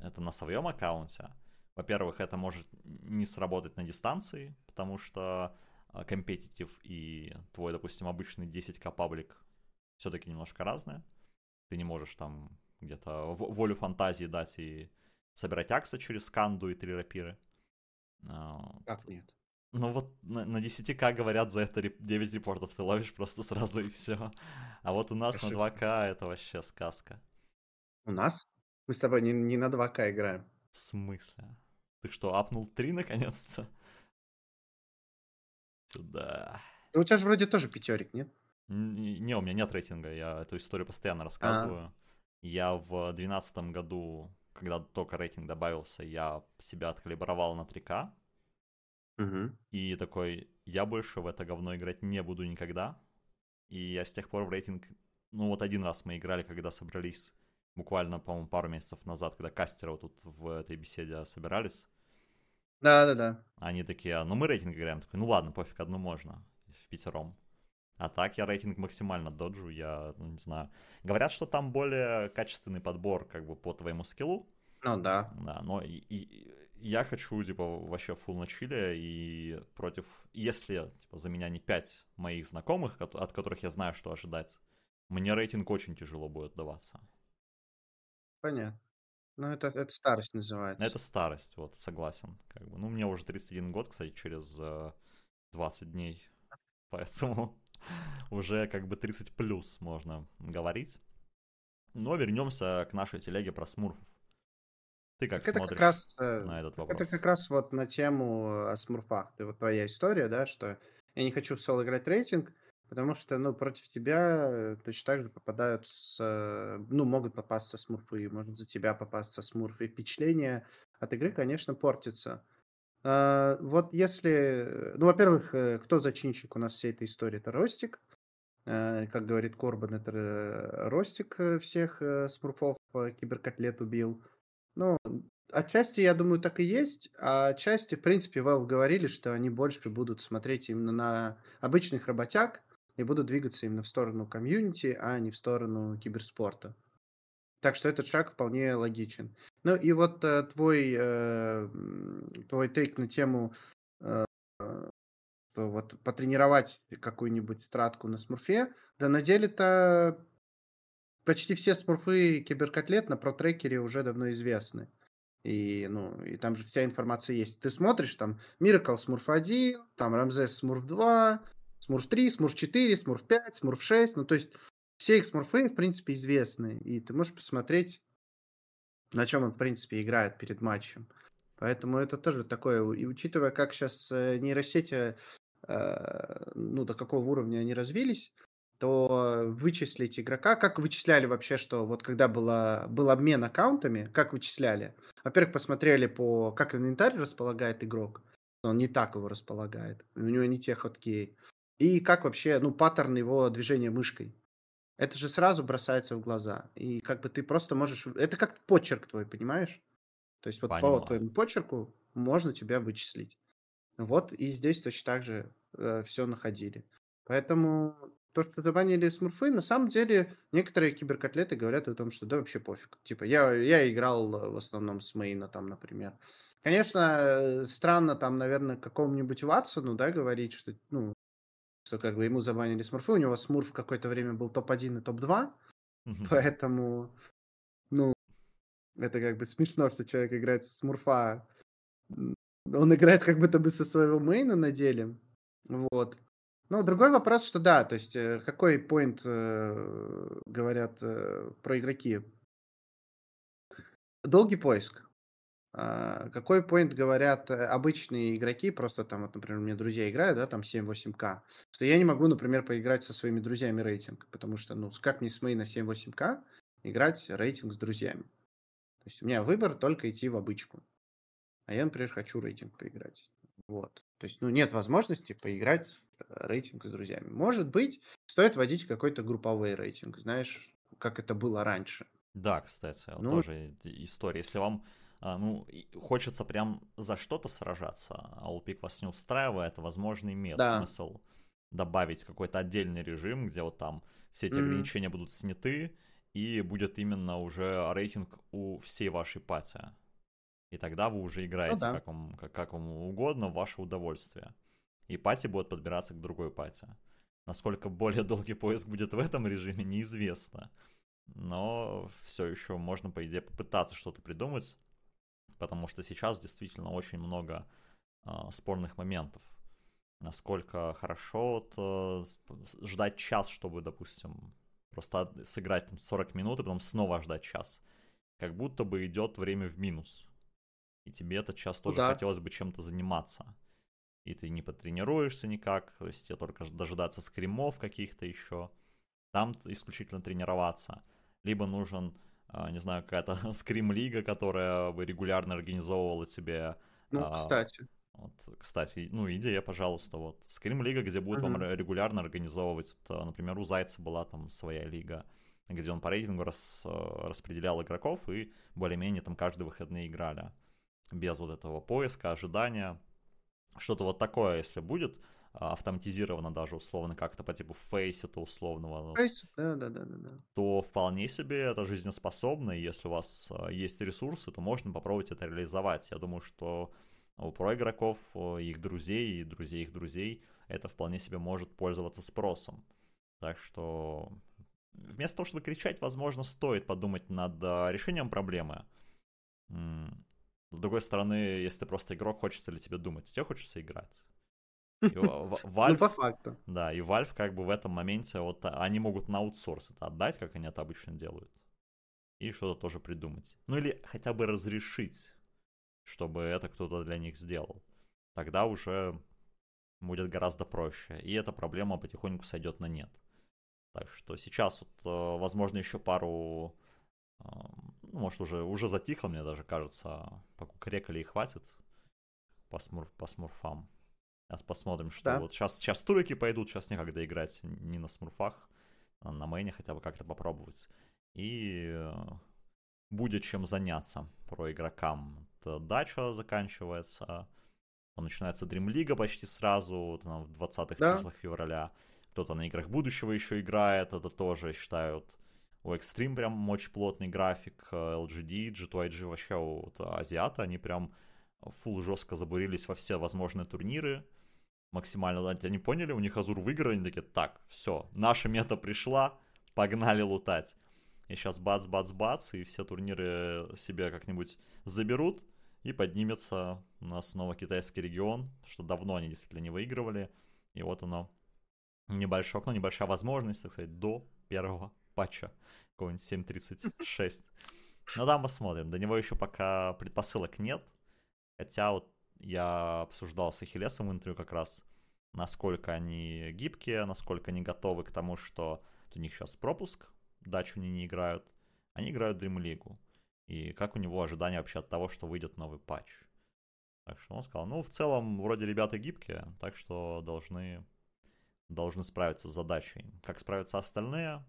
S1: это на своем аккаунте, во-первых, это может не сработать на дистанции, потому что компетитив и твой, допустим, обычный 10к паблик все-таки немножко разные. Ты не можешь там где-то волю фантазии дать и собирать акса через сканду и три рапиры. А,
S2: Как нет?
S1: Ну вот на, на 10к говорят, за это реп- 9 репортов ты ловишь просто сразу и все. А вот у нас на
S2: Ошибка.
S1: 2к это вообще сказка.
S2: У нас? Мы с тобой не, не на 2К играем.
S1: В смысле? Ты что, апнул 3 наконец-то? Сюда.
S2: Да у тебя же вроде тоже пятерик, нет?
S1: Не, у меня нет рейтинга, я эту историю постоянно рассказываю. Я в 2012 году, когда только рейтинг добавился, я себя откалибровал на 3К.
S2: Угу.
S1: И такой, я больше в это говно играть не буду никогда. И я с тех пор в рейтинг... Ну вот один раз мы играли, когда собрались, буквально, по-моему, пару месяцев назад, когда кастеры вот тут в этой беседе собирались.
S2: Да-да-да.
S1: Они такие, ну мы рейтинг играем. Такой, ну ладно, пофиг, одну можно. В пятером. А так я рейтинг максимально доджу, я, ну не знаю. Говорят, что там более качественный подбор как бы по твоему скиллу.
S2: Ну да.
S1: Да, но и, и- я хочу, типа, вообще фул на чиле и против... Если, типа, за меня не 5 моих знакомых, от которых я знаю, что ожидать, мне рейтинг очень тяжело будет даваться.
S2: Понятно. Ну, это, это старость называется.
S1: Это старость, вот, согласен. Как бы. Ну, мне уже 31 год, кстати, через э, 20 дней. Поэтому уже как бы 30 плюс можно говорить. Но вернемся к нашей телеге про смурфов. Ты как
S2: Так это
S1: смотришь
S2: как раз, э,
S1: на этот
S2: это
S1: вопрос?
S2: как раз вот на тему о смурфах. Ты вот твоя история, да, что я не хочу в соло играть рейтинг, Потому что, ну, против тебя э, точно так же попадают с... э, Ну, могут попасться смурфы, может за тебя попасться смурфы. И впечатление от игры, конечно, портится. А, Вот если... Ну, во-первых, э, кто зачинщик у нас всей этой истории? Это Ростик. Э, Как говорит Корбан, это э, Ростик э, всех смурфов киберкотлет убил. Ну, отчасти, я думаю, так и есть. А отчасти, в принципе, Valve говорили, что они больше будут смотреть именно на обычных работяг и будут двигаться именно в сторону комьюнити, а не в сторону киберспорта. Так что этот шаг вполне логичен. Ну и вот э, твой, э, твой тейк на тему, э, что вот потренировать какую-нибудь стратку на смурфе, да на деле-то почти все смурфы киберкотлет на протрекере уже давно известны. И, ну, и там же вся информация есть. Ты смотришь, там, Miracle Смурф 1, там, Рамзес Смурф 2, Смурф 3, Смурф 4, Смурф 5, Смурф 6. Ну, то есть все их смурфы, в принципе, известны. И ты можешь посмотреть, на чем он, в принципе, играет перед матчем. Поэтому это тоже такое. И учитывая, как сейчас нейросети, э, ну, до какого уровня они развились, то вычислить игрока, как вычисляли вообще, что вот когда было, был обмен аккаунтами, как вычисляли? Во-первых, посмотрели по, как инвентарь располагает игрок, он не так его располагает, у него не те ходки, и как вообще, ну, паттерн его движения мышкой. Это же сразу бросается в глаза, и как бы ты просто можешь, это как почерк твой, понимаешь? То есть вот
S1: Понимаю.
S2: по твоему почерку можно тебя вычислить. Вот и здесь точно так же э, все находили. Поэтому то, что забанили смурфы, на самом деле некоторые киберкотлеты говорят о том, что да вообще пофиг. Типа я, я играл в основном с мейна там, например. Конечно, э, странно там, наверное, какому-нибудь Ватсону, да, говорить, что, ну, что как бы ему забанили смурфы. У него смурф какое-то время был топ-1 и топ-2,
S1: Мгм.
S2: поэтому, ну, это как бы смешно, что человек играет со смурфа. Он играет как будто бы со своего мейна на деле. Вот. Ну, другой вопрос, что да, то есть э, какой поинт э, говорят э, про игроки? Долгий поиск. А, Какой поинт говорят э, обычные игроки, просто там, вот, например, у меня друзья играют, да, там 7-8К, что я не могу, например, поиграть со своими друзьями рейтинг, потому что, ну, как мне с мейна 7-8К играть рейтинг с друзьями? То есть у меня выбор только идти в обычку. А я, например, хочу рейтинг поиграть. Вот. То есть, ну, нет возможности поиграть э, рейтинг с друзьями. Может быть, стоит вводить какой-то групповой рейтинг, знаешь, как это было раньше.
S1: Да, кстати,
S2: Ну,
S1: тоже история. Если вам ну, и хочется прям за что-то сражаться, а Allpic вас не устраивает, возможно, имеет
S2: да.
S1: смысл добавить какой-то отдельный режим, где вот там все эти
S2: Мгм.
S1: ограничения будут сняты, и будет именно уже рейтинг у всей вашей пати. И тогда вы уже
S2: Ну
S1: играете
S2: да.
S1: как вам, как, как вам угодно, в ваше удовольствие. И пати будет подбираться к другой пати. Насколько более долгий поиск будет в этом режиме, неизвестно. Но все еще можно, по идее, попытаться что-то придумать, потому что сейчас действительно очень много а, спорных моментов. Насколько хорошо вот, э, ждать час, чтобы, допустим, просто сыграть там 40 минут и потом снова ждать час. Как будто бы идет время в минус. И тебе этот час тоже
S2: да.
S1: хотелось бы чем-то заниматься. И ты не потренируешься никак, то есть тебе только дожидаться скримов каких-то еще. Там исключительно тренироваться. Либо нужен, не знаю, какая-то скрим-лига, которая бы регулярно организовывала тебе
S2: Ну,
S1: а,
S2: кстати.
S1: вот, кстати, ну, идея, пожалуйста, вот. Скрим Лига, где будут вам
S2: Мгм.
S1: ре- регулярно организовывать, вот, а, например, у Зайца была там своя лига, где он по рейтингу рас- а, распределял игроков и более-менее там каждые выходные играли. Без вот этого поиска, ожидания. Что-то вот такое, если будет, а, автоматизировано даже условно как-то по типу фейсита условного, вот,
S2: Фейс, Да, да, да, да, да.
S1: то вполне себе это жизнеспособно, и если у вас а, есть ресурсы, то можно попробовать это реализовать. Я думаю, что у проигроков, а, их друзей и друзей их друзей это вполне себе может пользоваться спросом. Так что вместо того, чтобы кричать, возможно, стоит подумать над а, решением проблемы. С другой стороны, если ты просто игрок, хочется ли тебе думать? Тебе хочется играть. И
S2: Ну, по факту.
S1: да, и Valve как бы в этом моменте, вот а, они могут на аутсорс это отдать, как они это обычно делают, и что-то тоже придумать. Ну или хотя бы разрешить, чтобы это кто-то для них сделал. Тогда уже будет гораздо проще. И эта проблема потихоньку сойдет на нет. Так что сейчас, вот, э, возможно, еще пару... Ну, может, уже, уже затихло, мне даже кажется. Покукарекали и хватит по, смур, по смурфам. Сейчас посмотрим, что да. вот сейчас, сейчас турики пойдут, сейчас некогда играть не на смурфах, а на мейне хотя бы как-то попробовать. И э, будет чем заняться про игрокам. Вот, дача заканчивается, начинается Dream League почти сразу, вот, там, в 20-х да. числах февраля. Кто-то на играх будущего еще играет, это тоже считают у Extreme прям очень плотный график, LGD, G2IG вообще вот, азиаты, они прям фул жестко забурились во все возможные турниры, максимально, они поняли, у них Азур выиграли, они такие, так, все, наша мета пришла, погнали лутать. И сейчас бац-бац-бац, и все турниры себе как-нибудь заберут, и поднимется у нас снова китайский регион, что давно они действительно не выигрывали. И вот оно, небольшое окно, небольшая возможность, так сказать, до первого патча, какого-нибудь 7.36. Ну да, посмотрим. До него еще пока предпосылок нет. Хотя вот я обсуждал с Ахиллесом в интервью как раз, насколько они гибкие, насколько они готовы к тому, что у них сейчас пропуск, дачу они не играют, они играют Dream League. И как у него ожидания вообще от того, что выйдет новый патч. Так что он сказал, ну, в целом, вроде ребята гибкие, так что должны, должны справиться с задачей. Как справятся остальные,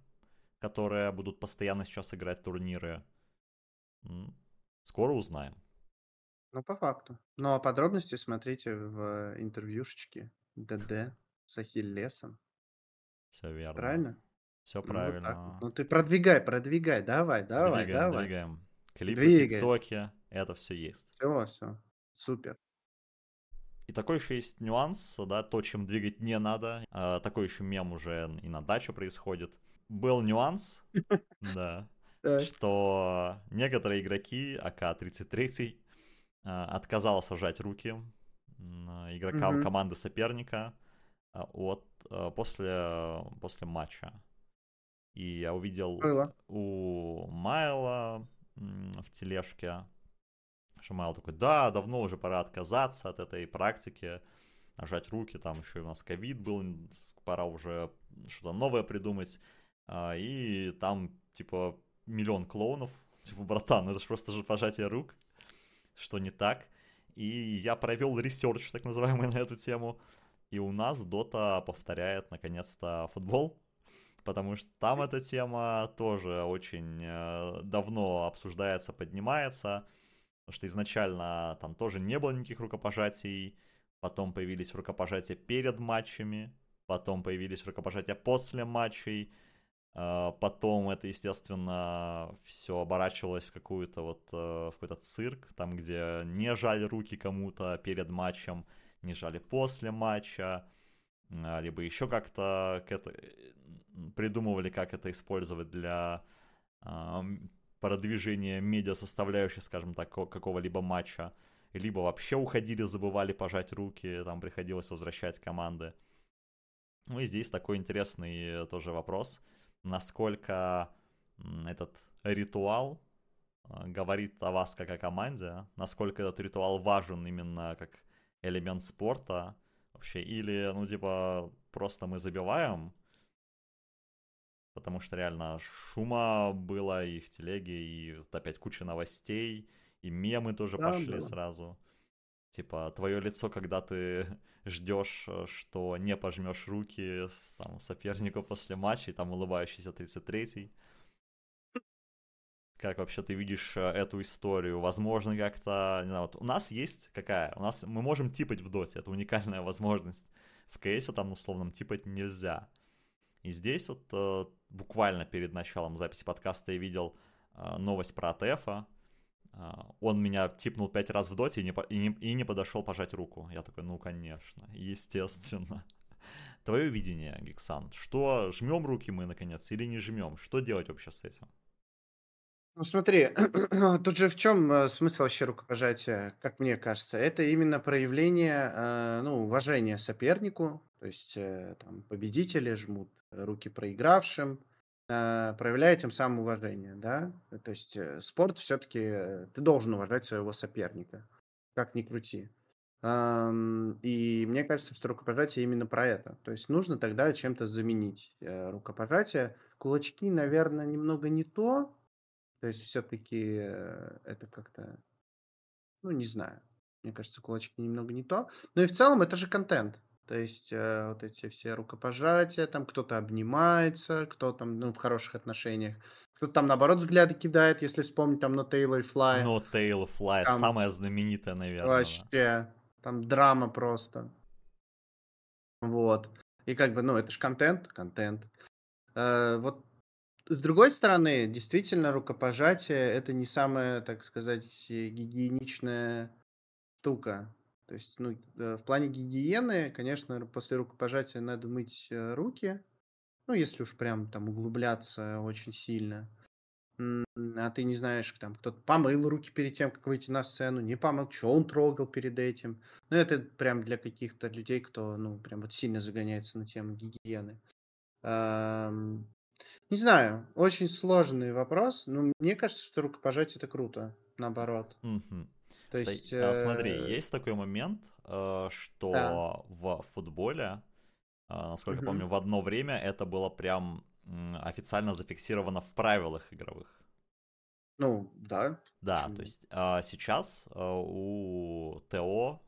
S1: которые будут постоянно сейчас играть турниры, скоро узнаем.
S2: Ну, по факту. Ну, а подробности смотрите в интервьюшечке ДД с Ахиллесом.
S1: Все верно.
S2: Правильно?
S1: Все
S2: Ну, вот
S1: правильно.
S2: Ну, ты продвигай, продвигай, давай, давай,
S1: Двигаем,
S2: давай.
S1: двигаем. Клипы,
S2: Двигаем.
S1: тиктоки, это все есть.
S2: Все, все. Супер.
S1: И такой еще есть нюанс, да, то, чем двигать не надо. А, такой еще мем уже и на даче происходит. Был нюанс, да, что некоторые игроки АК-33 а, отказался сжать руки м, игрокам
S2: Мгм.
S1: команды соперника а, от, а, после, после матча. И я увидел
S2: Было.
S1: у Майла в тележке, что Майл такой, да, давно уже пора отказаться от этой практики, нажать руки, там еще и у нас ковид был, пора уже что-то новое придумать. А, И там, типа, миллион клоунов, типа, братан, это же просто же пожатие рук, что не так. И я провел research, так называемый, на эту тему. И у нас Дота повторяет, наконец-то, футбол. Потому что там эта тема тоже очень э, давно обсуждается, поднимается. Потому что изначально там тоже не было никаких рукопожатий. Потом появились рукопожатия перед матчами. Потом появились рукопожатия после матчей. Э, Потом это, естественно, все оборачивалось в какую-то вот э, в какой-то цирк, там, где не жали руки кому-то перед матчем, не жали после матча, а, либо еще как-то это- э, придумывали, как это использовать для а, продвижения медиа составляющей, скажем так, ко- какого-либо матча, либо вообще уходили, забывали пожать руки, там приходилось возвращать команды. Ну и здесь такой интересный тоже вопрос, насколько этот ритуал а, говорит о вас как о команде, насколько этот ритуал важен именно как элемент спорта вообще, или, ну, типа, просто мы забиваем, потому что реально шума было и в телеге, и опять куча новостей, и мемы тоже
S2: Да,
S1: пошли
S2: было.
S1: сразу. Типа, твое лицо, когда ты ждешь, э, что не пожмешь руки там, сопернику после матча, и там улыбающийся 33-й. Как вообще ты видишь э, эту историю? Возможно, как-то, не знаю, вот у нас есть какая? У нас мы можем типать в доте, это уникальная возможность. В КСе там условном типать нельзя. И здесь вот э, буквально перед началом записи подкаста я видел новость про АТФа. Э, он меня типнул пять раз в доте и не, и, не, и не подошел пожать руку. Я такой, ну конечно, естественно. Твое видение, Гиксан, что жмем руки мы наконец или не жмем? Что делать вообще с этим?
S2: Ну смотри, тут же в чем э, смысл вообще рукопожатия, как мне кажется? Это именно проявление, э, ну, уважения сопернику, то есть э, там победители жмут руки проигравшим, проявляя тем самым уважение, да? Э, То есть э, спорт все-таки ты должен уважать своего соперника, как ни крути. И мне кажется, что рукопожатие именно про это. То есть нужно тогда чем-то заменить э, рукопожатие. Кулачки, наверное, немного не то. То есть все-таки э, это как-то, ну, не знаю. Мне кажется, кулачки немного не то. Но и в целом это же контент. То есть э, вот эти все рукопожатия, там кто-то обнимается, кто там ну, в хороших отношениях, кто-то там наоборот взгляды кидает, если вспомнить там No Tail Fly.
S1: No Tail Fly, там самая знаменитая, наверное.
S2: Вообще, там драма просто. Вот. И как бы, ну, это же контент, контент. Э, вот с другой стороны, действительно, рукопожатие это не самая, так сказать, гигиеничная штука. То есть, ну, э, в плане гигиены, конечно, после рукопожатия надо мыть э, руки. Ну, если уж прям там углубляться очень сильно. А ты не знаешь, там кто-то помыл руки перед тем, как выйти на сцену, не помыл, что он трогал перед этим. Ну, это прям для каких-то людей, кто, ну, прям вот сильно загоняется на тему гигиены. Не знаю, очень сложный вопрос, но мне кажется, что рукопожатие это круто, наоборот.
S1: Угу. То есть, а, смотри, э, есть такой момент, э, что да. в футболе, а, насколько угу. помню, в одно время это было прям официально зафиксировано в правилах игровых.
S2: Ну, да.
S1: Да, Почему? то есть а, сейчас у ТО,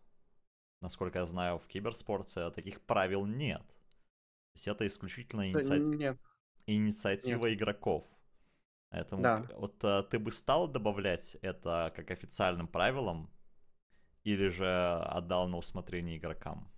S1: насколько я знаю, в киберспорте таких правил нет. То есть это исключительно инициатива, инициатива нет. игроков. Поэтому да. вот а, ты бы стал добавлять это как официальным правилом или же отдал на усмотрение игрокам?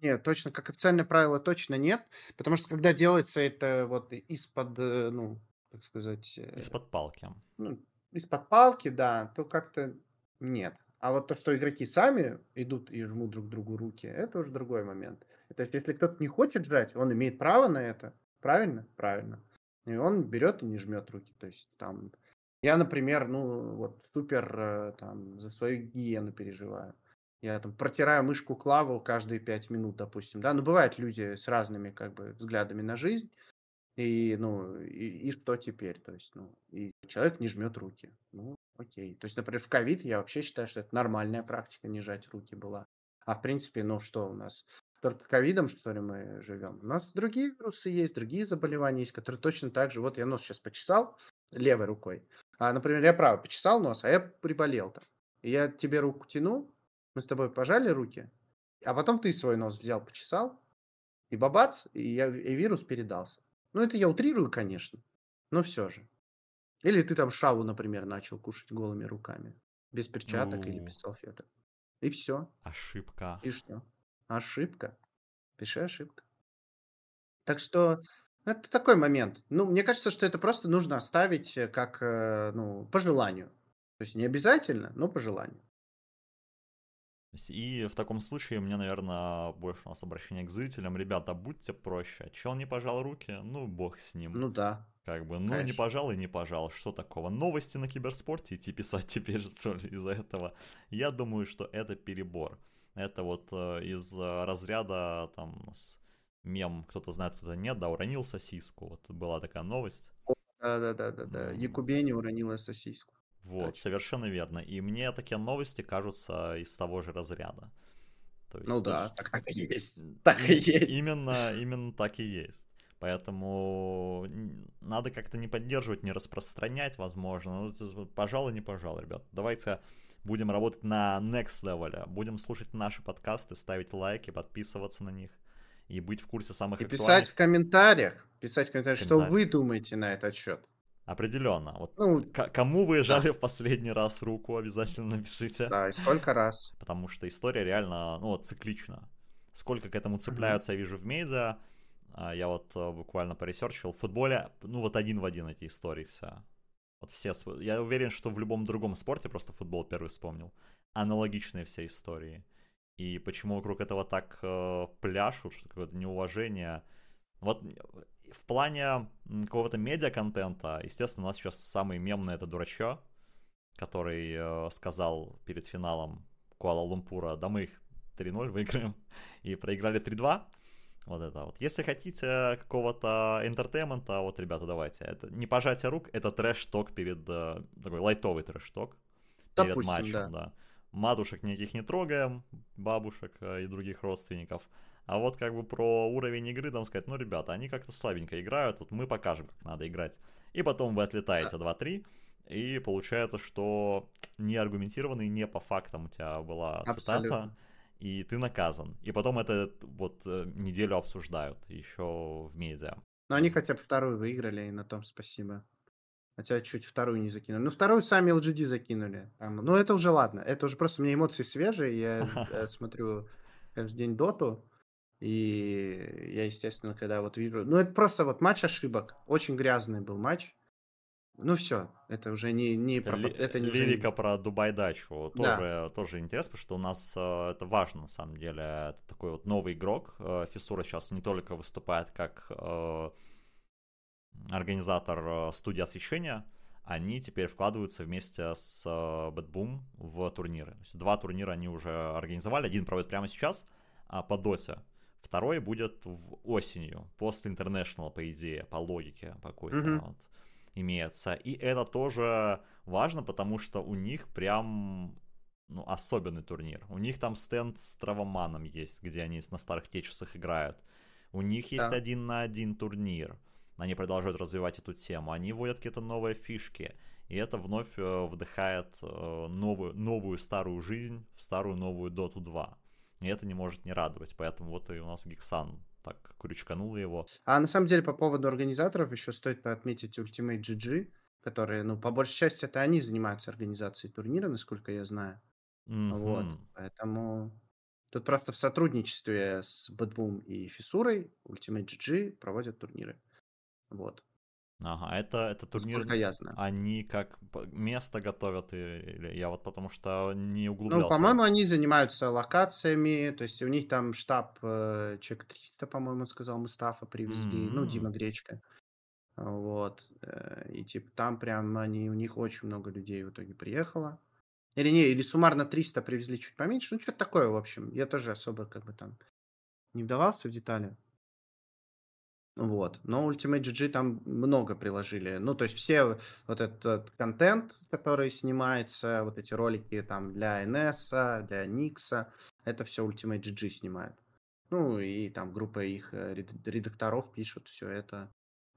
S2: Нет, точно, как официальное правило точно нет, потому что когда делается это вот из-под, э, ну, так сказать...
S1: Э, из-под палки.
S2: Ну, из-под палки, да, то как-то нет. А вот то, что игроки сами идут и жмут друг другу руки, это уже другой момент. То есть, если кто-то не хочет жать, он имеет право на это. Правильно? Правильно. И он берет и не жмет руки. То есть там я, например, ну вот супер э, там за свою гигиену переживаю. Я там протираю мышку клаву каждые пять минут, допустим, да. Но бывают люди с разными как бы взглядами на жизнь. И, ну, и, и что теперь? То есть, ну, и человек не жмет руки. Ну, окей. То есть, например, в ковид я вообще считаю, что это нормальная практика не жать руки была. А в принципе, ну что у нас? Только ковидом, что ли, мы живем. У нас другие вирусы есть, другие заболевания есть, которые точно так же. Вот я нос сейчас почесал левой рукой. А, например, я правой почесал нос, а я приболел там. И я тебе руку тяну, мы с тобой пожали руки, а потом ты свой нос взял, почесал, и бабац, и, я, и вирус передался. Ну, это я утрирую, конечно, но все же. Или ты там шаву, например, начал кушать голыми руками, без перчаток или без салфеток. И все.
S1: Ошибка.
S2: И что? Ошибка. Пиши ошибка. Так что это такой момент. Ну, мне кажется, что это просто нужно оставить э, как, э, ну, по желанию. То есть не обязательно, но по желанию.
S1: И в таком случае мне, наверное, больше у нас обращение к зрителям. Ребята, будьте проще. Чел не пожал руки, ну, бог с ним.
S2: Ну да.
S1: Как бы, ну, Конечно. не пожал и не пожал. Что такого? Новости на киберспорте идти писать теперь, что ли, из-за этого? Я думаю, что это перебор. Это вот э, из э, разряда там с мем, кто-то знает, кто-то нет, да, уронил сосиску. Вот была такая новость.
S2: Да-да-да, да. Якубени уронила сосиску.
S1: Вот, Точно. совершенно верно. И мне такие новости кажутся из того же разряда.
S2: То есть, ну да, так, так и есть. Так и есть.
S1: Именно, именно так и есть. Поэтому надо как-то не поддерживать, не распространять, возможно. Ну, пожалуй, не пожалуй, ребят. Давайте будем работать на next level, будем слушать наши подкасты, ставить лайки, подписываться на них и быть в курсе самых
S2: И актуальных... писать в комментариях, писать в комментариях, что вы думаете на этот счет.
S1: Определенно. Вот ну, кому вы жали да. в последний раз руку, обязательно напишите.
S2: Да, и сколько раз.
S1: Потому что история реально, ну, циклична. Сколько к этому цепляются, mm-hmm. я вижу в медиа. А, я вот э, буквально поресерчил. В футболе, ну, вот один в один эти истории вся. Вот все, я уверен, что в любом другом спорте, просто футбол первый вспомнил, аналогичные все истории. И почему вокруг этого так э, пляшут, что какое-то неуважение. Вот в плане какого-то медиа-контента, естественно, у нас сейчас самый мемный это дурачо, который э, сказал перед финалом Куала-Лумпура, да мы их 3-0 выиграем, и проиграли 3-2. Вот это вот. Если хотите какого-то entertainment а, вот, ребята, давайте. Это не пожатие рук, это трэш-ток перед... Э, такой лайтовый трэш-ток перед Допустим, матчем, да. да. матушек никаких не трогаем, бабушек э, и других родственников. А вот как бы про уровень игры там сказать, ну, ребята, они как-то слабенько играют, вот мы покажем, как надо играть. И потом вы отлетаете 2-3, и получается, что не аргументированно и не по фактам у тебя была цитата, Абсолютно. И ты наказан. И потом это вот э, неделю обсуждают еще в медиа.
S2: Но они хотя бы вторую выиграли, и на том спасибо. Хотя чуть вторую не закинули. Ну, вторую сами LGD закинули. Ну, это уже ладно. Это уже просто у меня эмоции свежие. Я, я смотрю каждый день доту. И я, естественно, когда вот вижу... Ну, это просто вот матч ошибок. Очень грязный был матч. Ну все, это уже не, не
S1: про... Ли, это не лирика уже... про Дубай Дачу тоже, да. тоже интересно, потому что у нас э, это важно на самом деле. Это такой вот новый игрок. Э, Фиссура сейчас не только выступает как э, организатор э, студии освещения, они теперь вкладываются вместе с Bad Boom в турниры. То есть два турнира они уже организовали. Один проводят прямо сейчас а по доте. Второй будет в осенью, после International, по идее, по логике какой-то. Mm-hmm. Вот имеется. И это тоже важно, потому что у них прям ну, особенный турнир. У них там стенд с Травоманом есть, где они на старых течесах играют. У них есть да. один на один турнир. Они продолжают развивать эту тему. Они вводят какие-то новые фишки. И это вновь э, вдыхает э, новую, новую старую жизнь в старую новую Dota 2. И это не может не радовать. Поэтому вот и у нас Гиксан так крючкануло его.
S2: А на самом деле по поводу организаторов еще стоит отметить Ultimate GG, которые, ну, по большей части это они занимаются организацией турнира, насколько я знаю. Mm-hmm. Вот, поэтому тут просто в сотрудничестве с Bad и Фисурой Ultimate GG проводят турниры. Вот.
S1: Ага, это, это турнир, я знаю. они как место готовят, или я вот потому что не ну, углублялся.
S2: Ну, по-моему, они занимаются локациями, то есть у них там штаб э, человек 300, по-моему, сказал, мы стафа привезли, mm-hmm. ну, Дима Гречка. Вот, э, и типа там прям они, у них очень много людей в итоге приехало. Или не, или суммарно 300 привезли чуть поменьше, ну, что-то такое, в общем. Я тоже особо как бы там не вдавался в детали. Вот. Но Ultimate GG там много приложили. Ну, то есть все вот этот контент, который снимается, вот эти ролики там для NS, для Nix, это все Ultimate GG снимает. Ну, и там группа их э, редакторов пишут все это.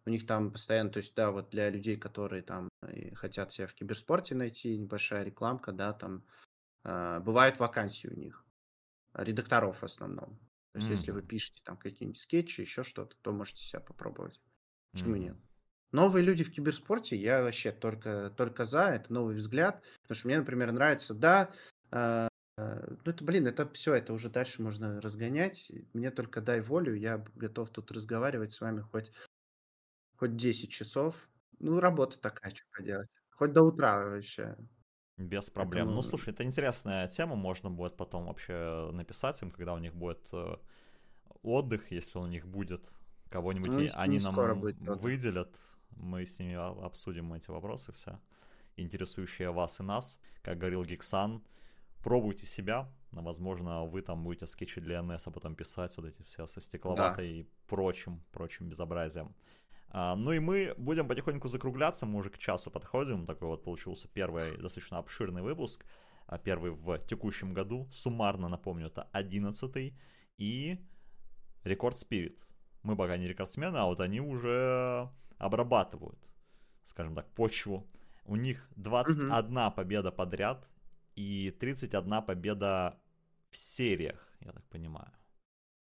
S2: У них там постоянно, то есть, да, вот для людей, которые там хотят себя в киберспорте найти, небольшая рекламка, да, там э, бывают вакансии у них. Редакторов в основном. То есть, mm-hmm. если вы пишете там какие-нибудь скетчи, еще что-то, то можете себя попробовать. Почему mm-hmm. нет? Новые люди в киберспорте, я вообще только, только за, это новый взгляд. Потому что мне, например, нравится, да, э, э, ну это, блин, это все, это уже дальше можно разгонять. Мне только дай волю, я готов тут разговаривать с вами хоть, хоть 10 часов. Ну, работа такая, что поделать. Хоть до утра вообще.
S1: Без проблем. Ну, Поэтому... Ну, слушай, это интересная тема, можно будет потом вообще написать им, когда у них будет э, отдых, если он у них будет, кого-нибудь ну, они нам выделят, мы с ними обсудим эти вопросы все, интересующие вас и нас. Как говорил Гиксан, пробуйте себя, возможно, вы там будете скетчи для NS, а потом писать вот эти все со стекловатой да. и прочим, прочим безобразием. А, ну и мы будем потихоньку закругляться, мы уже к часу подходим. Такой вот получился первый достаточно обширный выпуск. А, первый в текущем году. Суммарно, напомню, это 11 и Рекорд Спирит. Мы пока не рекордсмены, а вот они уже обрабатывают, скажем так, почву. У них 21 угу. победа подряд и 31 победа в сериях, я так понимаю.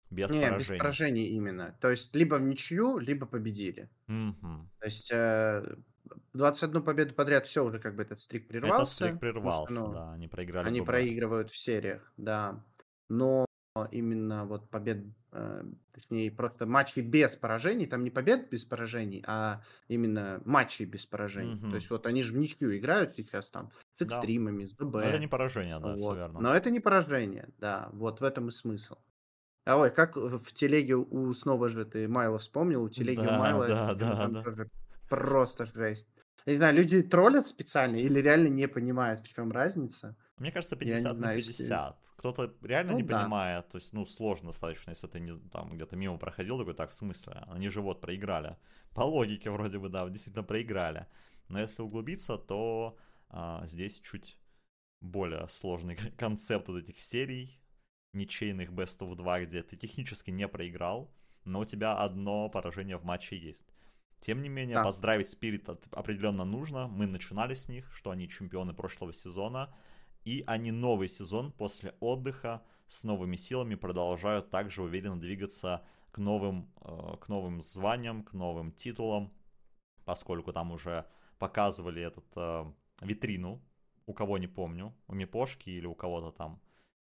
S2: Без Не, без поражений именно. То есть либо в ничью, либо победили.
S1: Мгм.
S2: То есть э, 21 победу подряд все уже как бы этот стрик Этот прервался,
S1: стрик прервался, ну, да, они проиграли
S2: они проигрывают в сериях, да. Но именно вот побед, э, точнее просто матчи без поражений, там не побед без поражений, а именно матчи без поражений. То есть вот они же в ничью играют сейчас там с Да. экстримами, с ББ.
S1: это не поражение, да, все верно.
S2: Но это не поражение, да, вот в этом и смысл. А ой, как в телеге у снова же ты Майла вспомнил, у телеги у Майла
S1: да, да, да.
S2: тоже просто жесть. Я не знаю, люди троллят специально или реально не понимают, в чем разница.
S1: Мне кажется, 50 на 50. Если... Кто-то реально ну, не да. понимает, то есть, ну, сложно достаточно, если ты не, там где-то мимо проходил, такой, так, в смысле? Они же вот проиграли. По логике вроде бы, да, действительно проиграли. Но если углубиться, то а, здесь чуть более сложный концепт вот этих серий, ничейных Best of 2, где ты технически не проиграл, но у тебя одно поражение в матче есть. Тем не менее, да. поздравить Спирит определенно нужно. Мы начинали с них, что они чемпионы прошлого сезона. И они новый сезон после отдыха с новыми силами продолжают также уверенно двигаться к новым, э, к новым званиям, к новым титулам, поскольку там уже показывали этот э, витрину, у кого не помню, у Мипошки или у кого-то там,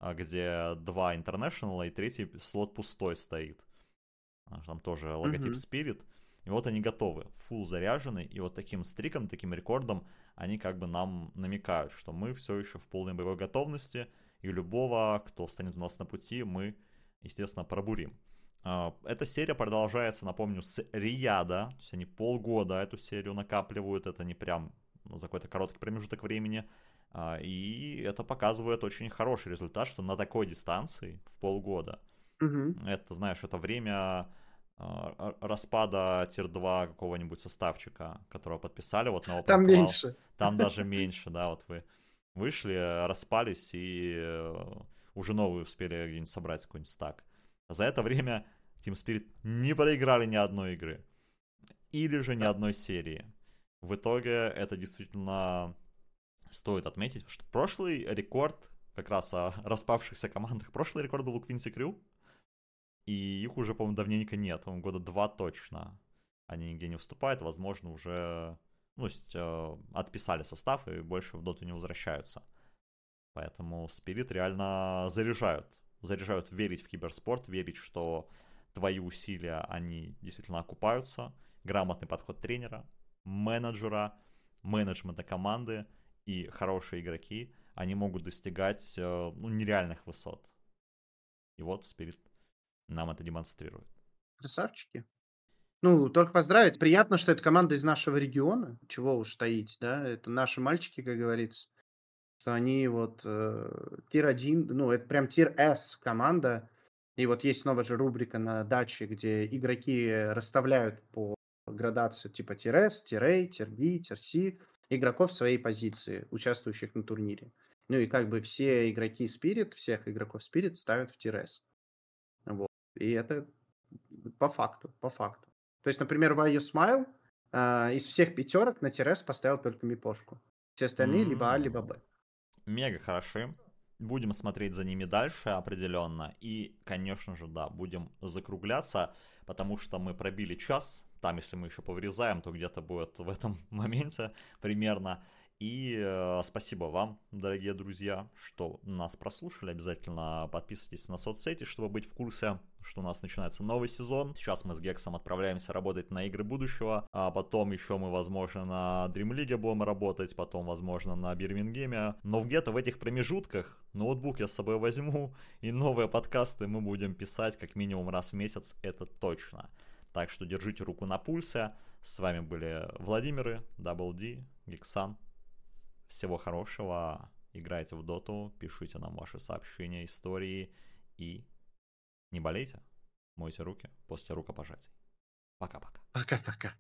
S1: где два интернешнала и третий слот пустой стоит. Там тоже логотип mm-hmm. Spirit. И вот они готовы, full заряжены, и вот таким стриком, таким рекордом они как бы нам намекают, что мы все еще в полной боевой готовности, и любого, кто встанет у нас на пути, мы, естественно, пробурим. А, эта серия продолжается, напомню, с Рияда, то есть они полгода эту серию накапливают, это не прям ну, за какой-то короткий промежуток времени, а, и это показывает очень хороший результат, что на такой дистанции в полгода, угу. это, знаешь, это время а, распада тир-2 какого-нибудь составчика, которого подписали вот на
S2: Open Там Cloud. меньше.
S1: Там даже меньше, да, вот вы вышли, распались и э, уже новые успели где-нибудь собрать какой-нибудь стак. За это время Team Spirit не проиграли ни одной игры. Или же ни одной серии. В итоге это действительно стоит отметить, что прошлый рекорд как раз о распавшихся командах, прошлый рекорд был у Квинси Крю, и их уже, по-моему, давненько нет. по года два точно. Они нигде не вступают, возможно, уже ну, э, отписали состав и больше в доту не возвращаются. Поэтому Спирит реально заряжают. Заряжают верить в киберспорт, верить, что твои усилия, они действительно окупаются. Грамотный подход тренера, менеджера, менеджмента команды и хорошие игроки, они могут достигать э, ну, нереальных высот. И вот Спирит нам это демонстрирует.
S2: Красавчики. Ну, только поздравить. Приятно, что это команда из нашего региона. Чего уж таить, да? Это наши мальчики, как говорится. Что они вот э, tier-1, ну, это прям tier-S команда. И вот есть новая же рубрика на даче, где игроки расставляют по градации типа tier-S, tier-A, tier-B, tier-C игроков своей позиции, участвующих на турнире. Ну и как бы все игроки Spirit, всех игроков Spirit ставят в tier-S. Вот. И это по факту, по факту. То есть, например, WhyouSm1le э, из всех пятерок на Терес поставил только Мипошку. Все остальные mm-hmm. либо А, либо Б.
S1: Мега хороши. Будем смотреть за ними дальше определенно. И, конечно же, да, будем закругляться, потому что мы пробили час. Там, если мы еще повырезаем, то где-то будет в этом моменте примерно. И э, спасибо вам, дорогие друзья, что нас прослушали. Обязательно подписывайтесь на соцсети, чтобы быть в курсе, что у нас начинается новый сезон. Сейчас мы с Гексом отправляемся работать на игры будущего, а потом еще мы, возможно, на Dream League будем работать, потом, возможно, на Бирмингеме. Но где-то в этих промежутках ноутбук я с собой возьму, и новые подкасты мы будем писать как минимум раз в месяц, это точно. Так что держите руку на пульсе. С вами были Владимиры, Double D, Гексан. Всего хорошего. Играйте в доту, пишите нам ваши сообщения, истории и не болейте. Мойте руки после рукопожатий. Пока-пока.
S2: Пока-пока.